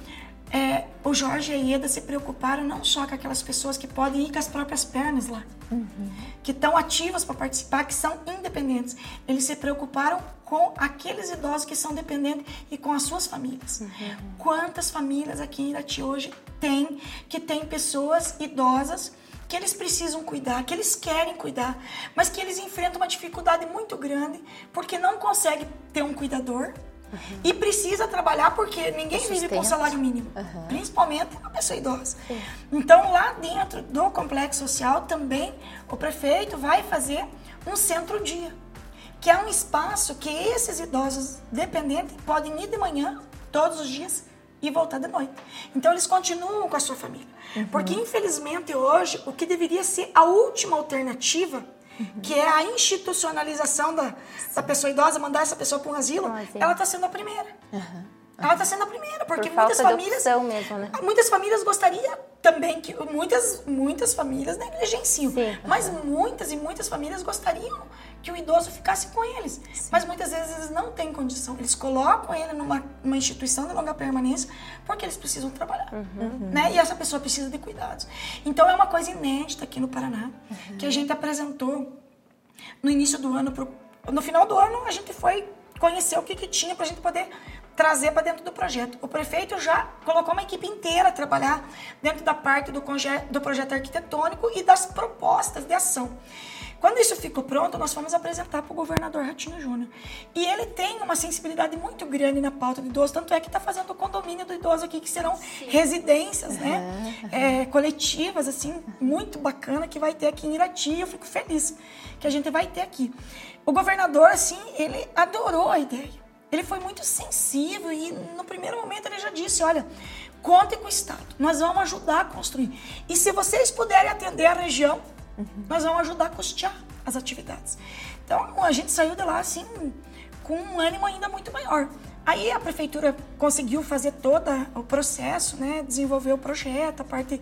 é, o Jorge e a Ieda se preocuparam não só com aquelas pessoas que podem ir com as próprias pernas lá, uhum. que estão ativas para participar, que são independentes. Eles se preocuparam com aqueles idosos que são dependentes e com as suas famílias. Uhum. Quantas famílias aqui em Irati hoje tem que tem pessoas idosas que eles precisam cuidar, que eles querem cuidar, mas que eles enfrentam uma dificuldade muito grande porque não conseguem ter um cuidador Uhum. E precisa trabalhar porque ninguém vive com salário mínimo, uhum. principalmente uma pessoa idosa. Sim. Então, lá dentro do complexo social também o prefeito vai fazer um centro-dia, que é um espaço que esses idosos dependentes podem ir de manhã, todos os dias, e voltar de noite. Então, eles continuam com a sua família. Uhum. Porque, infelizmente, hoje, o que deveria ser a última alternativa que é a institucionalização da, da pessoa idosa, mandar essa pessoa para um asilo, ela está sendo a primeira. Uhum. Ela está sendo a primeira, porque Por muitas famílias. Mesmo, né? Muitas famílias gostariam também que. Muitas, muitas famílias negligenciam. Sim. Mas muitas e muitas famílias gostariam que o idoso ficasse com eles. Sim. Mas muitas vezes eles não têm condição. Eles colocam ele numa, numa instituição de longa permanência porque eles precisam trabalhar. Uhum. Né? E essa pessoa precisa de cuidados. Então é uma coisa inédita aqui no Paraná uhum. que a gente apresentou no início do ano. Pro, no final do ano a gente foi conhecer o que, que tinha para a gente poder trazer para dentro do projeto. O prefeito já colocou uma equipe inteira a trabalhar dentro da parte do, do projeto arquitetônico e das propostas de ação. Quando isso ficou pronto, nós fomos apresentar para o governador Ratinho Júnior. E ele tem uma sensibilidade muito grande na pauta do idoso, tanto é que está fazendo o condomínio do idoso aqui, que serão Sim. residências né? Uhum. É, coletivas, assim, muito bacana, que vai ter aqui em Irati. Eu fico feliz que a gente vai ter aqui. O governador, assim, ele adorou a ideia. Ele foi muito sensível e no primeiro momento ele já disse, olha, contem com o Estado, nós vamos ajudar a construir. E se vocês puderem atender a região, uhum. nós vamos ajudar a custear as atividades. Então a gente saiu de lá assim com um ânimo ainda muito maior. Aí a prefeitura conseguiu fazer todo o processo, né, desenvolver o projeto, a parte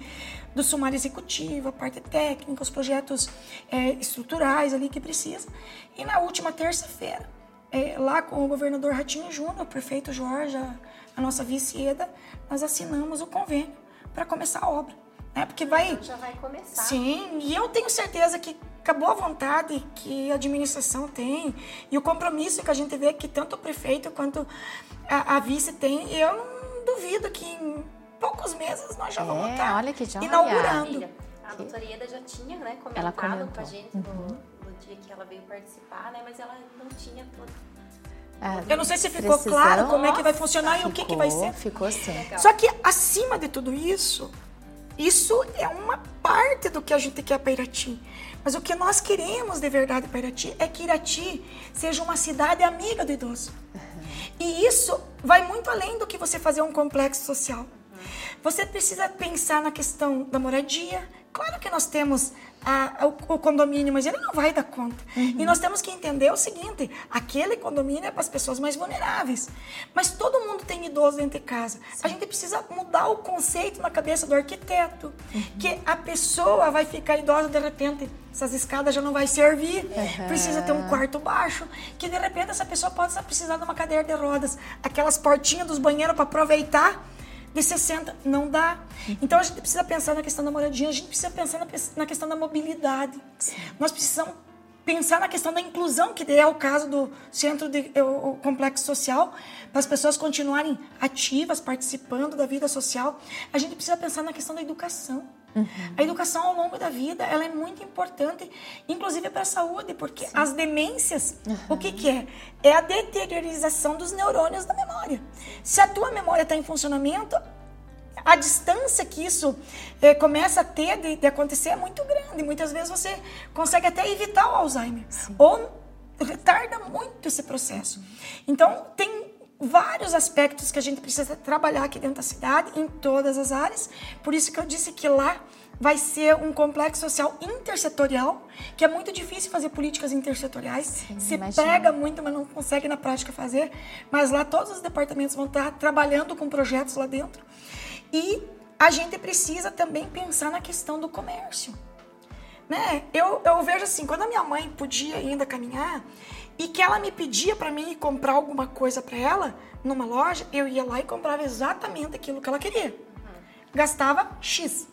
do sumário executivo, a parte técnica, os projetos é, estruturais ali que precisa. E na última terça-feira é, lá com o governador Ratinho Júnior, o prefeito Jorge, a, a nossa vice-eda, nós assinamos o convênio para começar a obra. Né? Porque vai. Então já vai começar. Sim, e eu tenho certeza que acabou a vontade que a administração tem e o compromisso que a gente vê que tanto o prefeito quanto a, a vice tem, eu não duvido que em poucos meses nós já é, vamos estar olha que inaugurando. A doutora Ieda já tinha né, comentado com a gente uhum. no dia que ela veio participar, né? Mas ela não tinha todo. Ah, eu não sei se ficou precisão. claro como é que vai funcionar ficou, e o que, que vai ser. Ficou sim. Só que acima de tudo isso, isso é uma parte do que a gente quer para Irati. Mas o que nós queremos de verdade para Irati é que Irati seja uma cidade amiga do idoso. Uhum. E isso vai muito além do que você fazer um complexo social. Você precisa pensar na questão da moradia, Claro que nós temos a, o, o, condomínio, mas ele não vai dar conta. Uhum. E nós temos que entender o seguinte: aquele condomínio é para as pessoas mais vulneráveis. Mas todo mundo tem idoso dentro de casa. Sim. A gente precisa mudar o conceito na cabeça do arquiteto. Uhum. Que a pessoa vai ficar idosa de repente, essas escadas já não vai servir. Uhum. Precisa ter um quarto baixo. Que de repente essa pessoa pode precisar de uma cadeira de rodas. Aquelas portinhas dos banheiros para aproveitar de 60 não dá. Então a gente precisa pensar na questão da moradia, a gente precisa pensar na, na questão da mobilidade. Nós precisamos pensar na questão da inclusão, que é o caso do centro de é o complexo social, para as pessoas continuarem ativas, participando da vida social. A gente precisa pensar na questão da educação. Uhum. A educação ao longo da vida ela é muito importante, inclusive para a saúde, porque Sim. as demências, uhum. o que, que é? É a deteriorização dos neurônios da memória. Se a tua memória está em funcionamento, a distância que isso é, começa a ter de, de, acontecer é muito grande. Muitas vezes você consegue até evitar o Alzheimer. Sim. Ou retarda muito esse processo. Então, tem vários aspectos que a gente precisa trabalhar aqui dentro da cidade, em todas as áreas. Por isso que eu disse que lá vai ser um complexo social intersetorial, que é muito difícil fazer políticas intersetoriais. Sim, Se imagina. pega muito, mas não consegue na prática fazer. Mas lá todos os departamentos vão estar trabalhando com projetos lá dentro. E a gente precisa também pensar na questão do comércio. Né? Eu, eu vejo assim, quando a minha mãe podia ainda caminhar, e que ela me pedia para mim comprar alguma coisa para ela numa loja, eu ia lá e comprava exatamente aquilo que ela queria. Gastava X.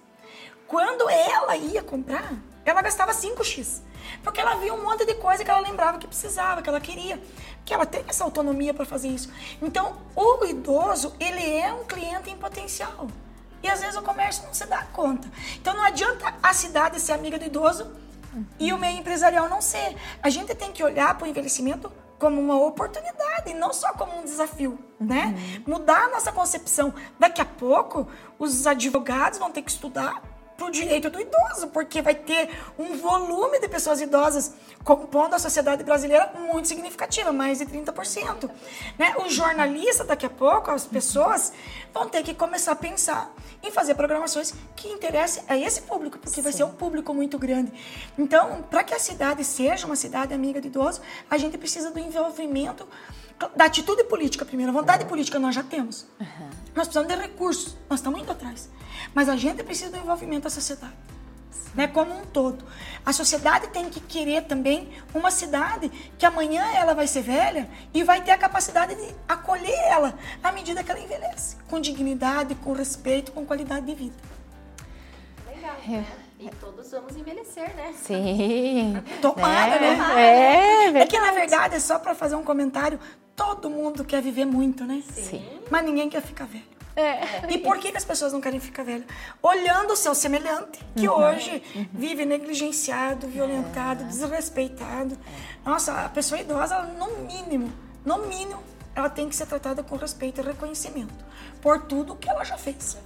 Quando ela ia comprar, ela gastava 5X. Porque ela via um monte de coisa que ela lembrava que precisava, que ela queria. Que ela tem essa autonomia para fazer isso. Então, o idoso, ele é um cliente em potencial. E às vezes o comércio não se dá conta. Então não adianta a cidade ser amiga do idoso e o meio empresarial não ser. A gente tem que olhar para o envelhecimento como uma oportunidade necessidade, não só como um desafio, né? Mudar a nossa concepção. Daqui a pouco, os advogados vão ter que estudar para o direito do idoso, porque vai ter um volume de pessoas idosas compondo a sociedade brasileira muito significativa, mais de 30%. Né? Os jornalistas, daqui a pouco, as pessoas vão ter que começar a pensar em fazer programações que interessem a esse público, porque Sim. vai ser um público muito grande. Então, para que a cidade seja uma cidade amiga do idoso, a gente precisa do envolvimento da atitude política primeiro. A vontade política nós já temos. Uhum. Nós precisamos de recursos, nós estamos indo atrás. Mas a gente precisa do envolvimento da sociedade. Né, como um todo. A sociedade tem que querer também uma cidade que amanhã ela vai ser velha e vai ter a capacidade de acolher ela à medida que ela envelhece, com dignidade, com respeito, com qualidade de vida. Legal. É. E todos vamos envelhecer, né? Sim. Tomara, né? né? É, é, é que na verdade, é só para fazer um comentário, todo mundo quer viver muito, né? Sim. Mas ninguém quer ficar velho. É. E por que, que, as pessoas não querem ficar velhas? Olhando o seu semelhante, que uhum. hoje uhum. vive negligenciado, violentado, é. desrespeitado. Nossa, a pessoa idosa, no mínimo, no mínimo, ela tem que ser tratada com respeito e reconhecimento por tudo que ela já fez.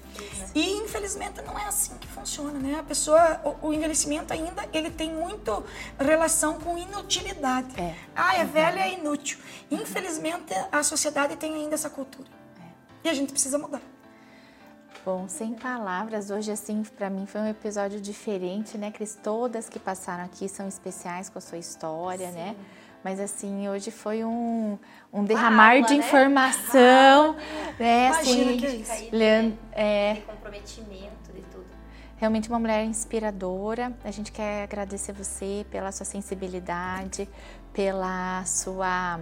E infelizmente não é assim que funciona, né? A pessoa, o, o envelhecimento ainda, ele tem muito relação com inutilidade. É. Ah, é uhum. velha, é inútil. Infelizmente a sociedade tem ainda essa cultura. E a gente precisa mudar. Bom, sem palavras, hoje assim, para mim foi um episódio diferente, né, Cris? Todas que passaram aqui são especiais com a sua história? Sim. né? Mas assim, hoje foi um, um derramar de né? informação, né? Imagina assim, que é isso. Leandro, é, de comprometimento, de tudo. Realmente uma mulher inspiradora. A gente quer agradecer você pela sua sensibilidade, pela sua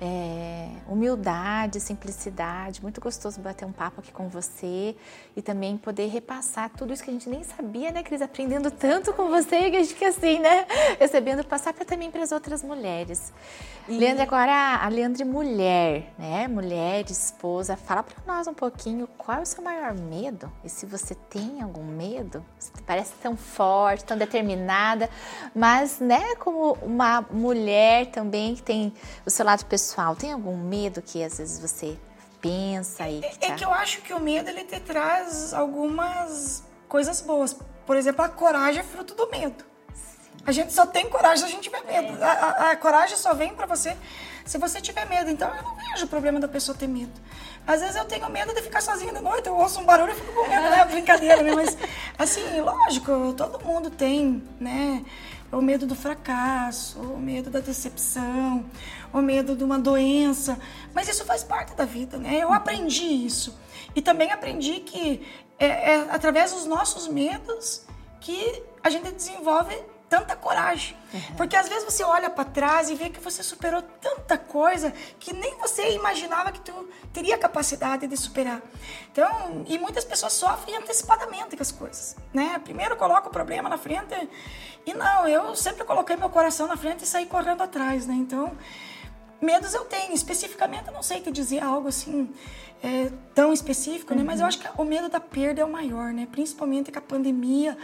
é, humildade, simplicidade. Muito gostoso bater um papo aqui com você e também poder repassar tudo isso que a gente nem sabia, né, Cris? Aprendendo tanto com você que a gente fica assim, né? Recebendo, passar para também para as outras mulheres. E... Leandro, agora a Leandre mulher, né? Mulher, esposa. Fala para nós um pouquinho qual é o seu maior medo e se você tem algum medo. Você parece tão forte, tão determinada, mas, né, como uma mulher também que tem o seu lado pessoal, tem algum medo que às vezes você pensa e que É que eu acho que o medo ele te traz algumas coisas boas. Por exemplo, a coragem é fruto do medo. A gente só tem coragem se a gente tiver medo. É. A, a, a, coragem só vem para você se você tiver medo. Então eu não vejo o problema da pessoa ter medo. Às vezes eu tenho medo de ficar sozinha de noite, eu ouço um barulho e fico com medo, né? Brincadeira, né? Mas, assim, lógico, todo mundo tem, né? O medo do fracasso, o medo da decepção, o medo de uma doença. Mas isso faz parte da vida, né? Eu aprendi isso. E também aprendi que é, é através dos nossos medos que a gente desenvolve tanta coragem. Uhum. Porque às vezes você olha para trás e vê que você superou tanta coisa que nem você imaginava que tu teria capacidade de superar. Então, e muitas pessoas sofrem antecipadamente com as coisas, né? Primeiro coloca o problema na frente e não, eu sempre coloquei meu coração na frente e saí correndo atrás, né? Então, medos eu tenho, especificamente eu não sei te dizer algo assim é, tão específico, né? Mas eu uhum. acho que o medo da perda é o maior, né? Principalmente com a pandemia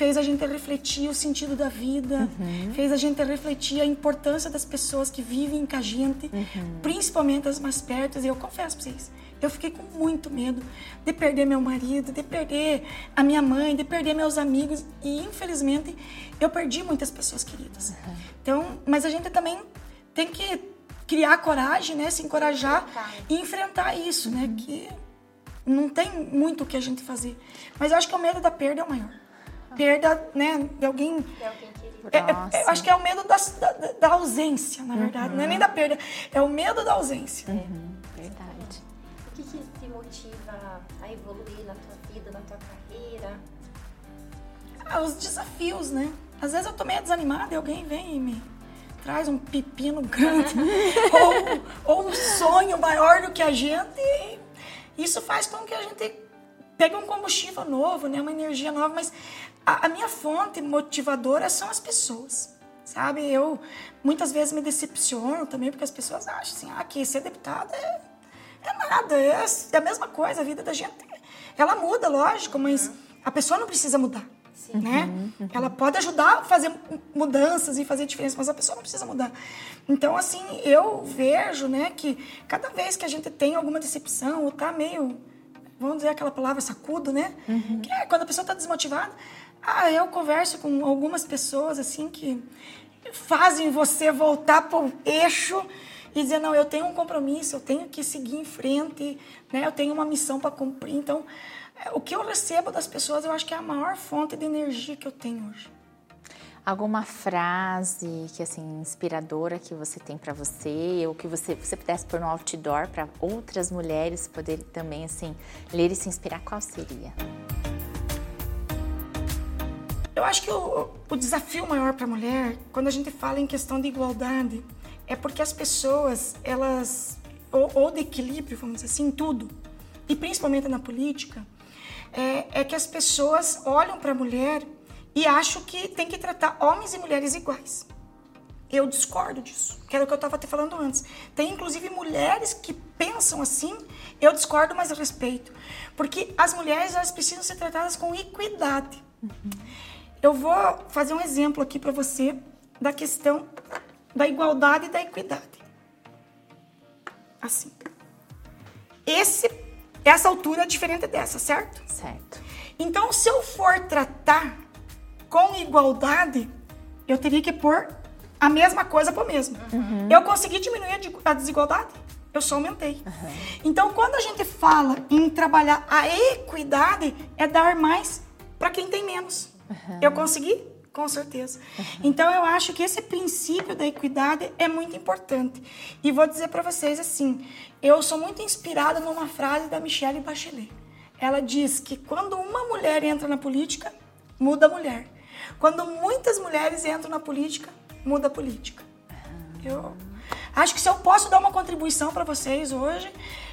fez a gente refletir o sentido da vida, uhum. fez a gente refletir a importância das pessoas que vivem com a gente, uhum. principalmente as mais perto. E eu confesso para vocês, eu fiquei com muito medo de perder meu marido, de perder a minha mãe, de perder meus amigos e infelizmente eu perdi muitas pessoas queridas. Uhum. Então, mas a gente também tem que criar coragem, né, se encorajar e enfrentar isso, né, uhum. que não tem muito o que a gente fazer. Mas eu acho que o medo da perda é o maior perda né, de alguém. De alguém. É, é, é, acho que é o medo da, da, da ausência, na verdade. Uhum. Não é nem da perda, é o medo da ausência. Uhum. Verdade. O que, que te motiva a evoluir na tua vida, na tua carreira? Ah, os desafios, né? Às vezes eu tô meio desanimada e alguém vem e me traz um pepino grande ou, ou um sonho maior do que a gente. E isso faz com que a gente pegue um combustível novo, né? uma energia nova, mas a, a minha fonte motivadora são as pessoas, sabe? Eu muitas vezes me decepciono também porque as pessoas acham assim, ah, que ser deputada é, é nada, é, é, a mesma coisa, a vida da gente. Ela muda, lógico, mas a pessoa não precisa mudar. Sim. Né? Uhum, uhum. Ela pode ajudar a fazer mudanças e fazer diferença, mas a pessoa não precisa mudar. Então, assim, eu vejo né, que cada vez que a gente tem alguma decepção ou tá meio, vamos dizer aquela palavra sacudo, né? Uhum. Que é quando a pessoa está desmotivada. Ah, eu converso com algumas pessoas assim que fazem você voltar para o eixo e dizer não, eu tenho um compromisso, eu tenho que seguir em frente, né? Eu tenho uma missão para cumprir. Então, é, o que eu recebo das pessoas, eu acho que é a maior fonte de energia que eu tenho hoje. Alguma frase que assim inspiradora que você tem para você ou que você você pudesse pôr no outdoor para outras mulheres poderem também assim ler e se inspirar, qual seria? Eu acho que o, o desafio maior para a mulher, quando a gente fala em questão de igualdade, é porque as pessoas, elas, ou, ou de equilíbrio, vamos dizer assim, em tudo, e principalmente na política, é, é que as pessoas olham para a mulher e acham que tem que tratar homens e mulheres iguais. Eu discordo disso, que era o que eu estava te falando antes. Tem inclusive mulheres que pensam assim, eu discordo, mas eu respeito. Porque as mulheres elas precisam ser tratadas com equidade. Uhum. Eu vou fazer um exemplo aqui para você da questão da igualdade e da equidade. Assim. Esse, essa altura é diferente dessa, certo? Certo. Então, se eu for tratar com igualdade, eu teria que pôr a mesma coisa para o mesmo. Uhum. Eu consegui diminuir a desigualdade? Eu só aumentei. Uhum. Então, quando a gente fala em trabalhar a equidade, é dar mais para quem tem menos. Uhum. Eu consegui? Com certeza. Uhum. Então eu acho que esse princípio da equidade é muito importante. E vou dizer para vocês assim, eu sou muito inspirada numa frase da Michelle Bachelet. Ela diz que quando uma mulher entra na política, muda a mulher. Quando muitas mulheres entram na política, muda a política. Eu acho que se eu posso dar uma contribuição para vocês hoje,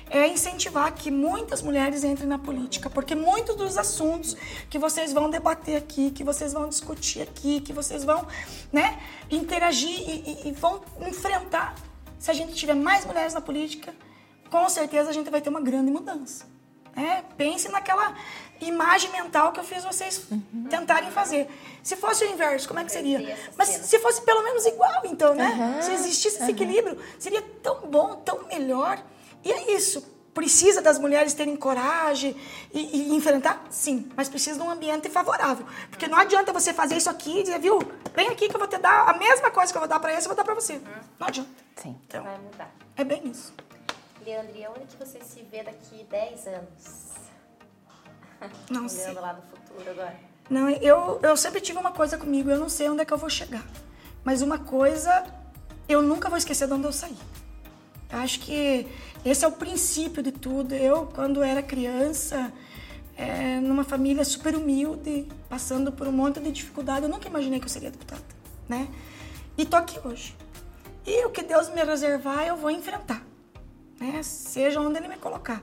é incentivar que muitas mulheres entrem na política, porque muitos dos assuntos que vocês vão debater aqui, que vocês vão discutir aqui, que vocês vão né, interagir e, e, e vão enfrentar, se a gente tiver mais mulheres na política, com certeza a gente vai ter uma grande mudança. É, pense naquela imagem mental que eu fiz vocês uhum. tentarem fazer. Se fosse o inverso, como é que seria? Mas se fosse pelo menos igual, então, né? Uhum. Se existisse esse equilíbrio, seria tão bom, tão melhor. E é isso. Precisa das mulheres terem coragem e, e, enfrentar? Sim, mas precisa de um ambiente favorável. Porque não adianta você fazer isso aqui e dizer, viu, vem aqui que eu vou te dar a mesma coisa que eu vou dar para esse, eu vou dar para você. Uhum. Não adianta. Sim. Então, Vai mudar. É bem isso. Leandro, e onde que você se vê daqui 10 anos? Não Olhando sei. lá no futuro agora. Não, eu, eu sempre tive uma coisa comigo, eu não sei onde é que eu vou chegar. Mas uma coisa, eu nunca vou esquecer de onde eu saí. Acho que esse é o princípio de tudo. Eu, quando era criança, é, numa família super humilde, passando por um monte de dificuldade, eu nunca imaginei que eu seria deputada, né? E tô aqui hoje. E o que Deus me reservar, eu vou enfrentar, né? Seja onde Ele me colocar.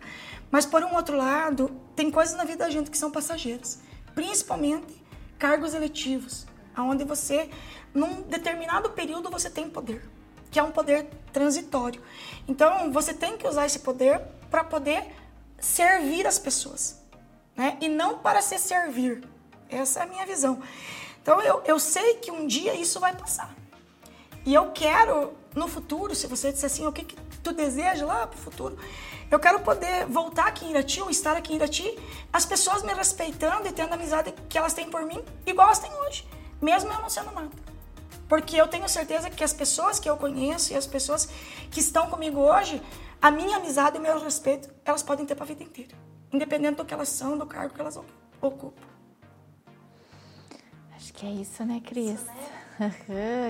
Mas, por um outro lado, tem coisas na vida da gente que são passageiras. Principalmente cargos eletivos, onde você, num determinado período, você tem poder que é um poder transitório. Então, você tem que usar esse poder para poder servir as pessoas, né? E não para se servir. Essa é a minha visão. Então, eu, eu sei que um dia isso vai passar. E eu quero, no futuro, se você disser assim, o que, que tu deseja lá para o futuro, eu quero poder voltar aqui em Irati ou estar aqui em Irati, as pessoas me respeitando e tendo a amizade que elas têm por mim, igual elas têm hoje, mesmo eu não sendo nada. Porque eu tenho certeza que as pessoas que eu conheço e as pessoas que estão comigo hoje, a minha amizade e o meu respeito, elas podem ter para a vida inteira. Independente do que elas são, do cargo que elas ocupam. Acho que é isso, né, Cris? Isso, né?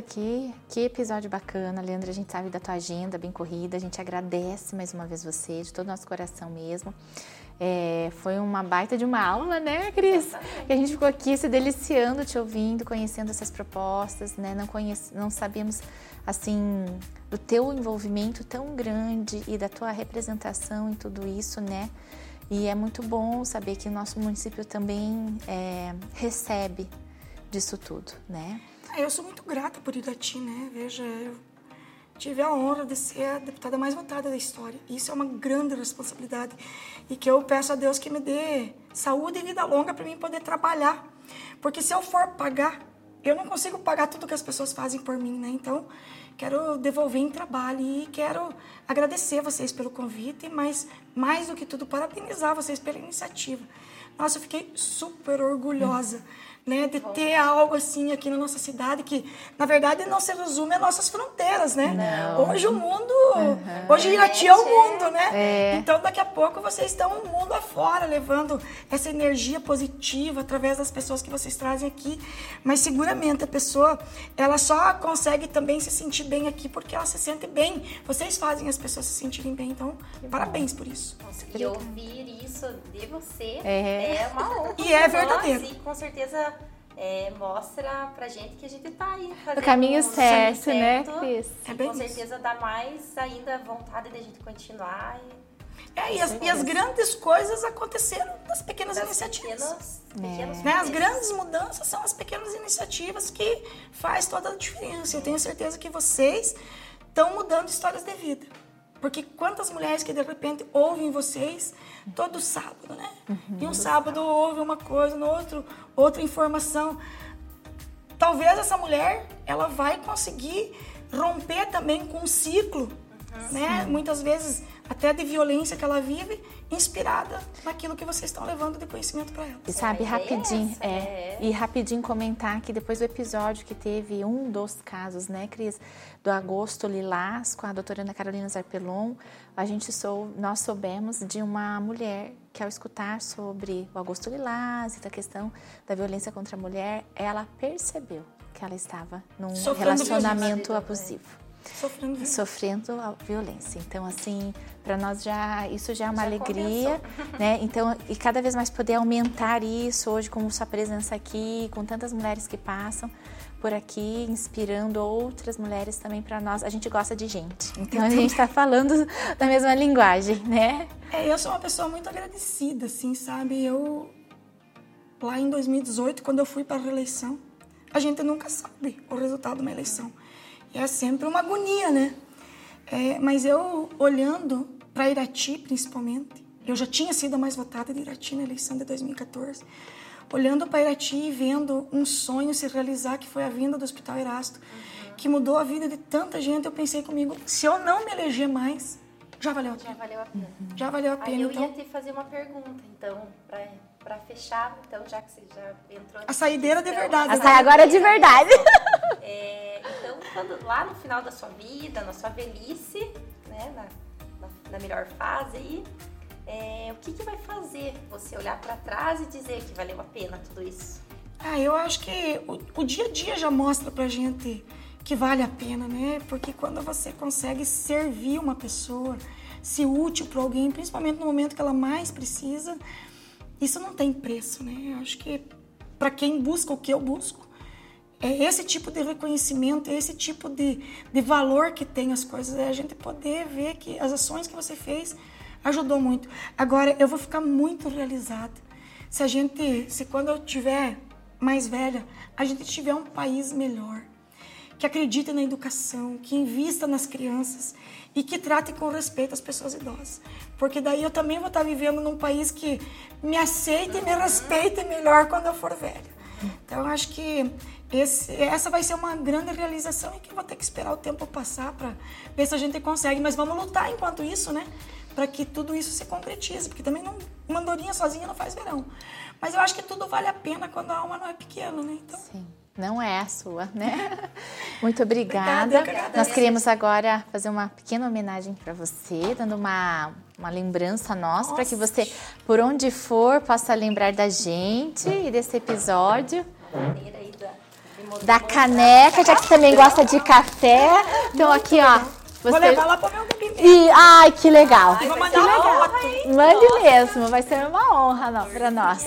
Que, que episódio bacana, Leandro. A gente sabe da tua agenda bem corrida. A gente agradece mais uma vez você, de todo o nosso coração mesmo. É, foi uma baita de uma aula, né, Cris? E a gente ficou aqui se deliciando, te ouvindo, conhecendo essas propostas, né? Não, conhece, não sabíamos, assim, do teu envolvimento tão grande e da tua representação em tudo isso, né? E é muito bom saber que o nosso município também é, recebe disso tudo, né? É, eu sou muito grata por Irati, né? Veja, eu, tive a honra de ser a deputada mais votada da história. Isso é uma grande responsabilidade e que eu peço a Deus que me dê saúde e vida longa para mim poder trabalhar. Porque se eu for pagar, eu não consigo pagar tudo que as pessoas fazem por mim, né? Então, quero devolver em trabalho e quero agradecer vocês pelo convite, mas mais do que tudo parabenizar vocês pela iniciativa. Nossa, eu fiquei super orgulhosa né, de ter algo assim aqui na nossa cidade que, na verdade, não se resume às nossas fronteiras, né? Não. Hoje o mundo, uhum. hoje Irati é o mundo, né? É. Então daqui a pouco vocês estão o mundo afora levando essa energia positiva através das pessoas que vocês trazem aqui, mas seguramente a pessoa ela só consegue também se sentir bem aqui porque ela se sente bem. Vocês fazem as pessoas se sentirem bem, então que parabéns bom. por isso. E ouvir isso de você é, é uma honra. E é verdadeiro. E com certeza é, mostra pra gente que a gente tá aí fazendo o caminho certo, né, Cris? É bem com certeza dá mais ainda vontade de a gente continuar. E... É, e as, e as, grandes coisas aconteceram das pequenas das iniciativas. Pequenos, pequenos né? As grandes mudanças são as pequenas iniciativas que faz toda a diferença. Eu tenho certeza que vocês estão mudando histórias de vida. Porque quantas mulheres que de repente ouvem vocês todo sábado, né? Uhum, e um sábado ouve uma coisa, no outro outra informação. Talvez essa mulher ela vai conseguir romper também com um ciclo, né? Muitas vezes até de violência que ela vive, inspirada naquilo que vocês estão levando de conhecimento para ela. E sabe, é rapidinho, é, é, e rapidinho comentar que depois do episódio que teve um dos casos, né, Cris, do agosto lilás com a doutora Ana Carolina Zarpelon, a gente sou, nós soubemos de uma mulher que ao escutar sobre o agosto lilás e da questão da violência contra a mulher, ela percebeu que ela estava num Sofrendo relacionamento abusivo sofrendo violência. sofrendo violência. Então, assim, para nós já isso já é uma já alegria, começou. né? Então, e cada vez mais poder aumentar isso hoje com sua presença aqui, com tantas mulheres que passam por aqui, inspirando outras mulheres também para nós. A gente gosta de gente, então a gente está falando da mesma linguagem, né? É, eu sou uma pessoa muito agradecida, assim, sabe? Eu lá em 2018, quando eu fui para a reeleição, a gente nunca sabe o resultado de uma eleição é sempre uma agonia, né? É, mas eu, olhando para Irati, principalmente, eu já tinha sido a mais votada de Irati na eleição de 2014, olhando para Irati e vendo um sonho se realizar, que foi a vinda do Hospital Erasto, que mudou a vida de tanta gente, eu pensei comigo, se eu não me eleger mais, já valeu a pena. Já valeu a pena. Já valeu a pena. Aí eu então... ia te fazer uma pergunta, então, para para fechar, então, já que você já entrou... A saideira de verdade. A né? agora é de verdade. É, então, quando, lá no final da sua vida, na sua velhice, né, na, na, na melhor fase aí, é, o que, que vai fazer você olhar para trás e dizer que valeu a pena tudo isso? Ah, eu acho que o, o dia a dia já mostra pra gente que vale a pena, né? Porque quando você consegue servir uma pessoa, ser útil para alguém, principalmente no momento que ela mais precisa, isso não tem preço, né? Eu acho que para quem busca o que eu busco, é esse tipo de reconhecimento, é esse tipo de, de valor que tem as coisas, é a gente poder ver que as ações que você fez ajudou muito. Agora, eu vou ficar muito realizada se a gente, se quando eu tiver mais velha, a gente tiver um país melhor, que acredite na educação, que invista nas crianças e que trate com respeito as pessoas idosas. Porque daí eu também vou estar vivendo num país que me aceite e me respeite melhor quando eu for velha. Então, eu acho que esse, essa vai ser uma grande realização e que eu vou ter que esperar o tempo passar para ver se a gente consegue. Mas vamos lutar enquanto isso, né? Para que tudo isso se concretize. Porque também não, uma andorinha sozinha não faz verão. Mas eu acho que tudo vale a pena quando a alma não é pequena, né? Então, Sim não é a sua, né? Muito obrigada. obrigada Nós queremos agora fazer uma pequena homenagem para você, dando uma, uma lembrança nossa, para que você, por onde for, possa lembrar da gente e desse episódio. Da caneca, já que você também gosta de café. Então, aqui, ó. Você... Vou levar lá pro meu e, ai, que legal. Ai, vou mandar que legal. Mande mesmo, vai ser uma honra para nós.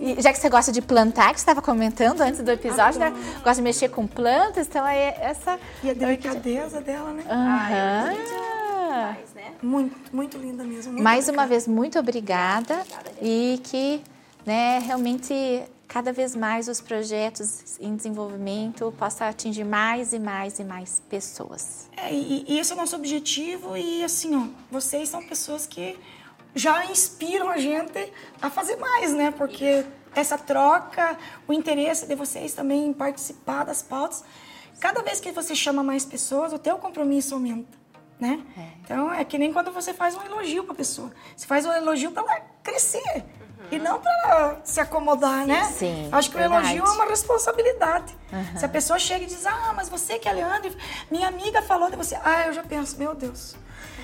E já que você gosta de plantar, que você estava comentando antes do episódio, né? Gosta de mexer com plantas, então é essa. E a delicadeza dela, né? Aham. Ah, né? Muito, muito linda mesmo. Muito Mais uma vez, muito obrigada. obrigada e que né, realmente cada vez mais os projetos em desenvolvimento possam atingir mais e mais e mais pessoas. É, e, e esse é o nosso objetivo e assim, ó, vocês são pessoas que já inspiram a gente a fazer mais, né? Porque essa troca, o interesse de vocês também em participar das pautas, cada vez que você chama mais pessoas, o teu compromisso aumenta, né? É. Então é que nem quando você faz um elogio para a pessoa. Você faz um elogio para ela crescer. E não para se acomodar, sim, né? Sim. Acho que verdade. o elogio é uma responsabilidade. Uhum. Se a pessoa chega e diz, ah, mas você que é Leandro, minha amiga falou de você. Ah, eu já penso, meu Deus.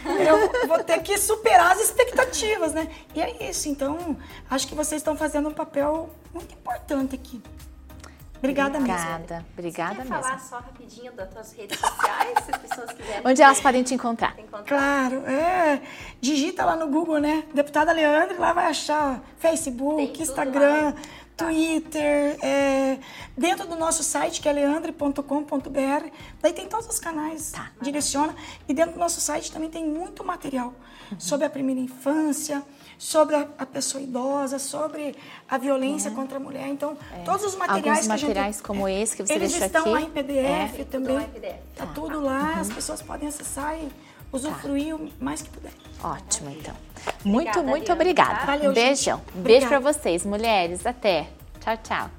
Eu vou ter que superar as expectativas, né? E é isso. Então, acho que vocês estão fazendo um papel muito importante aqui. Obrigada, obrigada mesmo. Obrigada Você quer mesmo. falar só rapidinho das tuas redes sociais, se as pessoas quiserem? Onde elas podem te encontrar? encontrar? Claro, é. Digita lá no Google, né? Deputada Leandro, lá vai achar Facebook, Instagram, tá. Twitter, é, dentro do nosso site, que é leandre.com.br. Daí tem todos os canais, tá. direciona. E dentro do nosso site também tem muito material uhum. sobre a primeira infância, sobre a, a, pessoa idosa, sobre a violência é. contra a mulher. Então, é. todos os materiais Alguns materiais gente, como esse que você eles deixou estão aqui. lá em PDF é. também. Tudo PDF. Tá, tudo lá, uhum. as pessoas podem acessar e usufruir tá. o mais que puder. Ótimo, então. Muito, muito obrigada. Valeu, beijão. Gente. Beijo para vocês, mulheres. Até. Tchau, tchau.